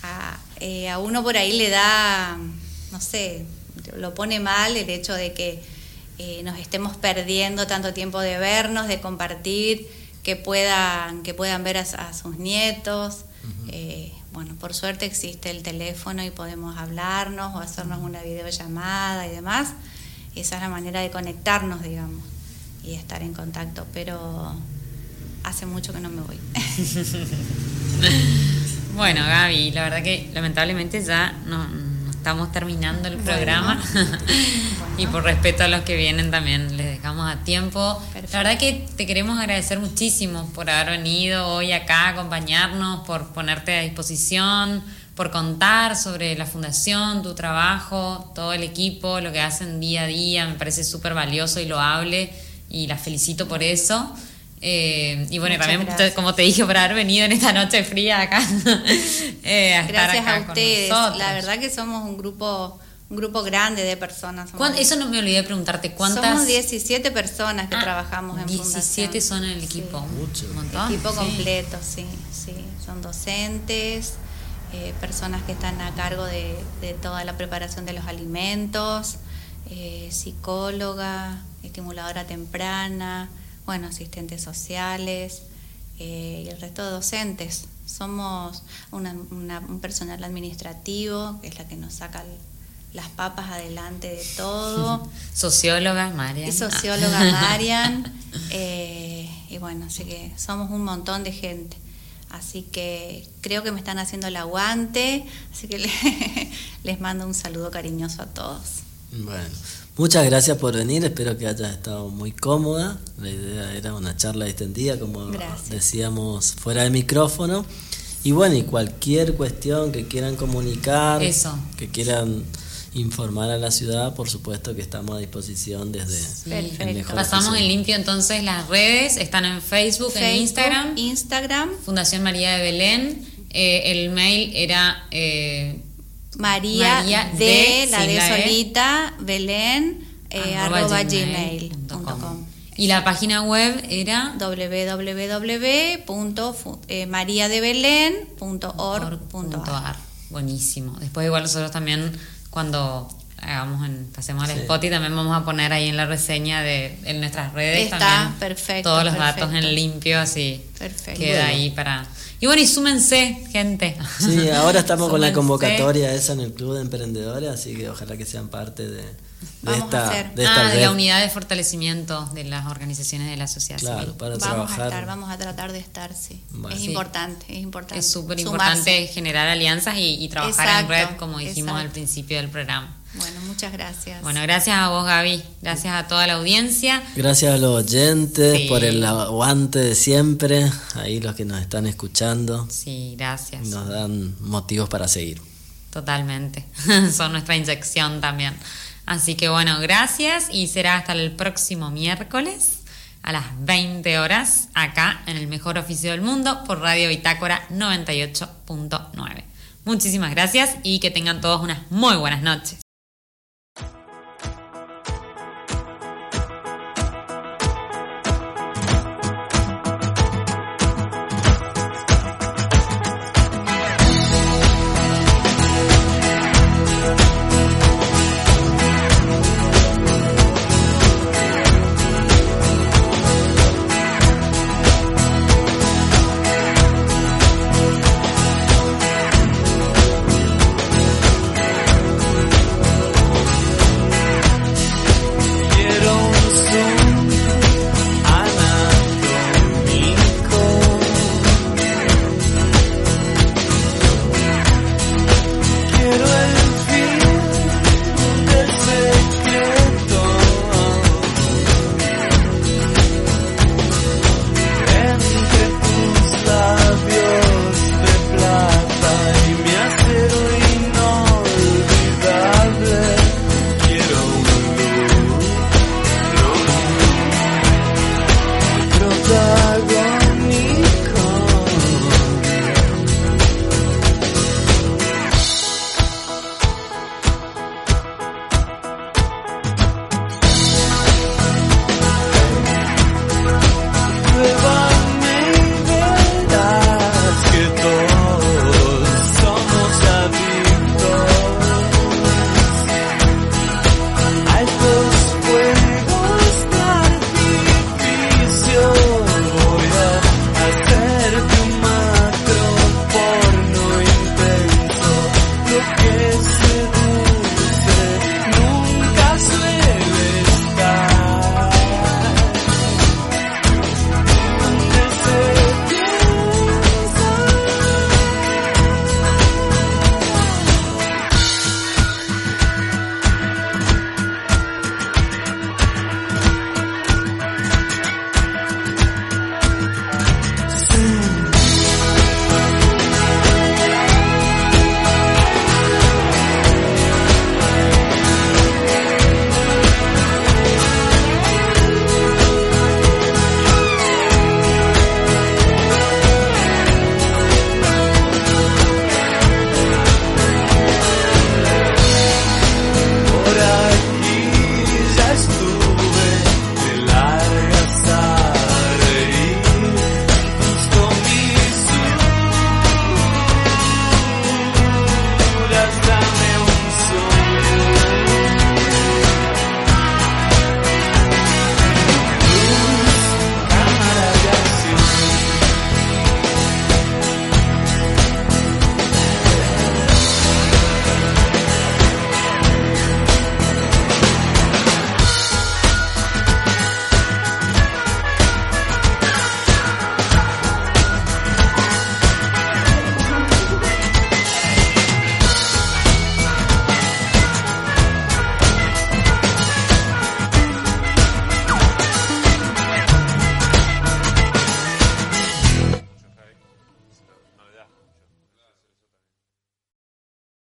[SPEAKER 5] A, eh, a uno por ahí le da, no sé, lo pone mal el hecho de que eh, nos estemos perdiendo tanto tiempo de vernos, de compartir, que puedan, que puedan ver a, a sus nietos. Bueno, por suerte existe el teléfono y podemos hablarnos o hacernos una videollamada y demás. Esa es la manera de conectarnos, digamos, y estar en contacto, pero hace mucho que no me voy.
[SPEAKER 2] Bueno, Gaby, la verdad que lamentablemente ya no, estamos terminando el programa y por respeto a los que vienen también les dejamos a tiempo.
[SPEAKER 5] Perfecto.
[SPEAKER 2] La verdad que te queremos agradecer muchísimo por haber venido hoy acá a acompañarnos, por ponerte a disposición, por contar sobre la fundación, tu trabajo, todo el equipo, lo que hacen día a día, me parece súper valioso y loable y la felicito por eso. Eh, y bueno,
[SPEAKER 5] Muchas
[SPEAKER 2] también,
[SPEAKER 5] gracias.
[SPEAKER 2] como te dije, por haber venido en esta noche fría acá. eh, a estar
[SPEAKER 5] Gracias
[SPEAKER 2] acá
[SPEAKER 5] a ustedes. La verdad que somos un grupo, un grupo grande de personas. Somos-
[SPEAKER 2] ¿Cuán- Eso no me olvidé de preguntarte. ¿Cuántas?
[SPEAKER 5] Somos 17 personas que
[SPEAKER 2] Ah,
[SPEAKER 5] trabajamos en
[SPEAKER 2] 17
[SPEAKER 5] fundación.
[SPEAKER 2] son en el
[SPEAKER 5] Sí.
[SPEAKER 2] equipo.
[SPEAKER 1] Mucho.
[SPEAKER 2] Un montón.
[SPEAKER 5] Equipo
[SPEAKER 2] sí.
[SPEAKER 5] completo, sí, sí. Son docentes, eh, personas que están a cargo de, de toda la preparación de los alimentos, eh, psicóloga, estimuladora temprana, bueno, asistentes sociales eh, y el resto de docentes. Somos una- una- un personal administrativo, que es la que nos saca el- las papas adelante de todo.
[SPEAKER 2] Socióloga, María.
[SPEAKER 5] Y socióloga Marian. eh, y bueno, sé que somos un montón de gente. Así que creo que me están haciendo el aguante, así que les mando un saludo cariñoso a todos.
[SPEAKER 1] Bueno, muchas gracias por venir, espero que hayas estado muy cómoda. La idea era una charla distendida, como decíamos fuera de micrófono. Y bueno, y cualquier cuestión que quieran comunicar, que quieran informar a la ciudad, por supuesto que estamos a disposición desde
[SPEAKER 2] el mejor Pasamos en limpio entonces las redes, están en Facebook, en Instagram.
[SPEAKER 5] Instagram.
[SPEAKER 2] Fundación María de Belén. Eh, el mail era
[SPEAKER 5] eh, María, de, la de solita, Belén, eh, arroba, gmail.com.
[SPEAKER 2] Y la página web era
[SPEAKER 5] www.mariadebelén.org.ar.
[SPEAKER 2] Buenísimo. Después igual nosotros también cuando hagamos en, pasemos al spot y también vamos a poner ahí en la reseña de en nuestras redes
[SPEAKER 5] Está, perfecto,
[SPEAKER 2] todos
[SPEAKER 5] los
[SPEAKER 2] datos en limpio así perfecto. queda ahí para y bueno y súmense gente.
[SPEAKER 1] Sí ahora estamos con la convocatoria esa en el club de emprendedores así que ojalá que sean parte de, de esta,
[SPEAKER 2] de, esta ah, de la unidad de fortalecimiento de las organizaciones de la sociedad
[SPEAKER 1] claro, Para
[SPEAKER 5] vamos
[SPEAKER 1] trabajar.
[SPEAKER 5] a estar, vamos a tratar de estar, sí. es importante, es importante.
[SPEAKER 2] Es súper importante generar alianzas y, trabajar en red, como dijimos al principio del programa.
[SPEAKER 5] Bueno, muchas gracias.
[SPEAKER 2] Bueno, gracias a vos, Gaby. Gracias a toda la audiencia.
[SPEAKER 1] Gracias a los oyentes por el aguante de siempre. Ahí los que nos están escuchando.
[SPEAKER 2] Sí, gracias.
[SPEAKER 1] Nos dan motivos para seguir.
[SPEAKER 2] Totalmente. Son nuestra inyección también. Así que bueno, gracias y será hasta el próximo miércoles a las 20 horas acá en el mejor oficio del mundo por Radio Bitácora 98.9. Muchísimas gracias y que tengan todos unas muy buenas noches.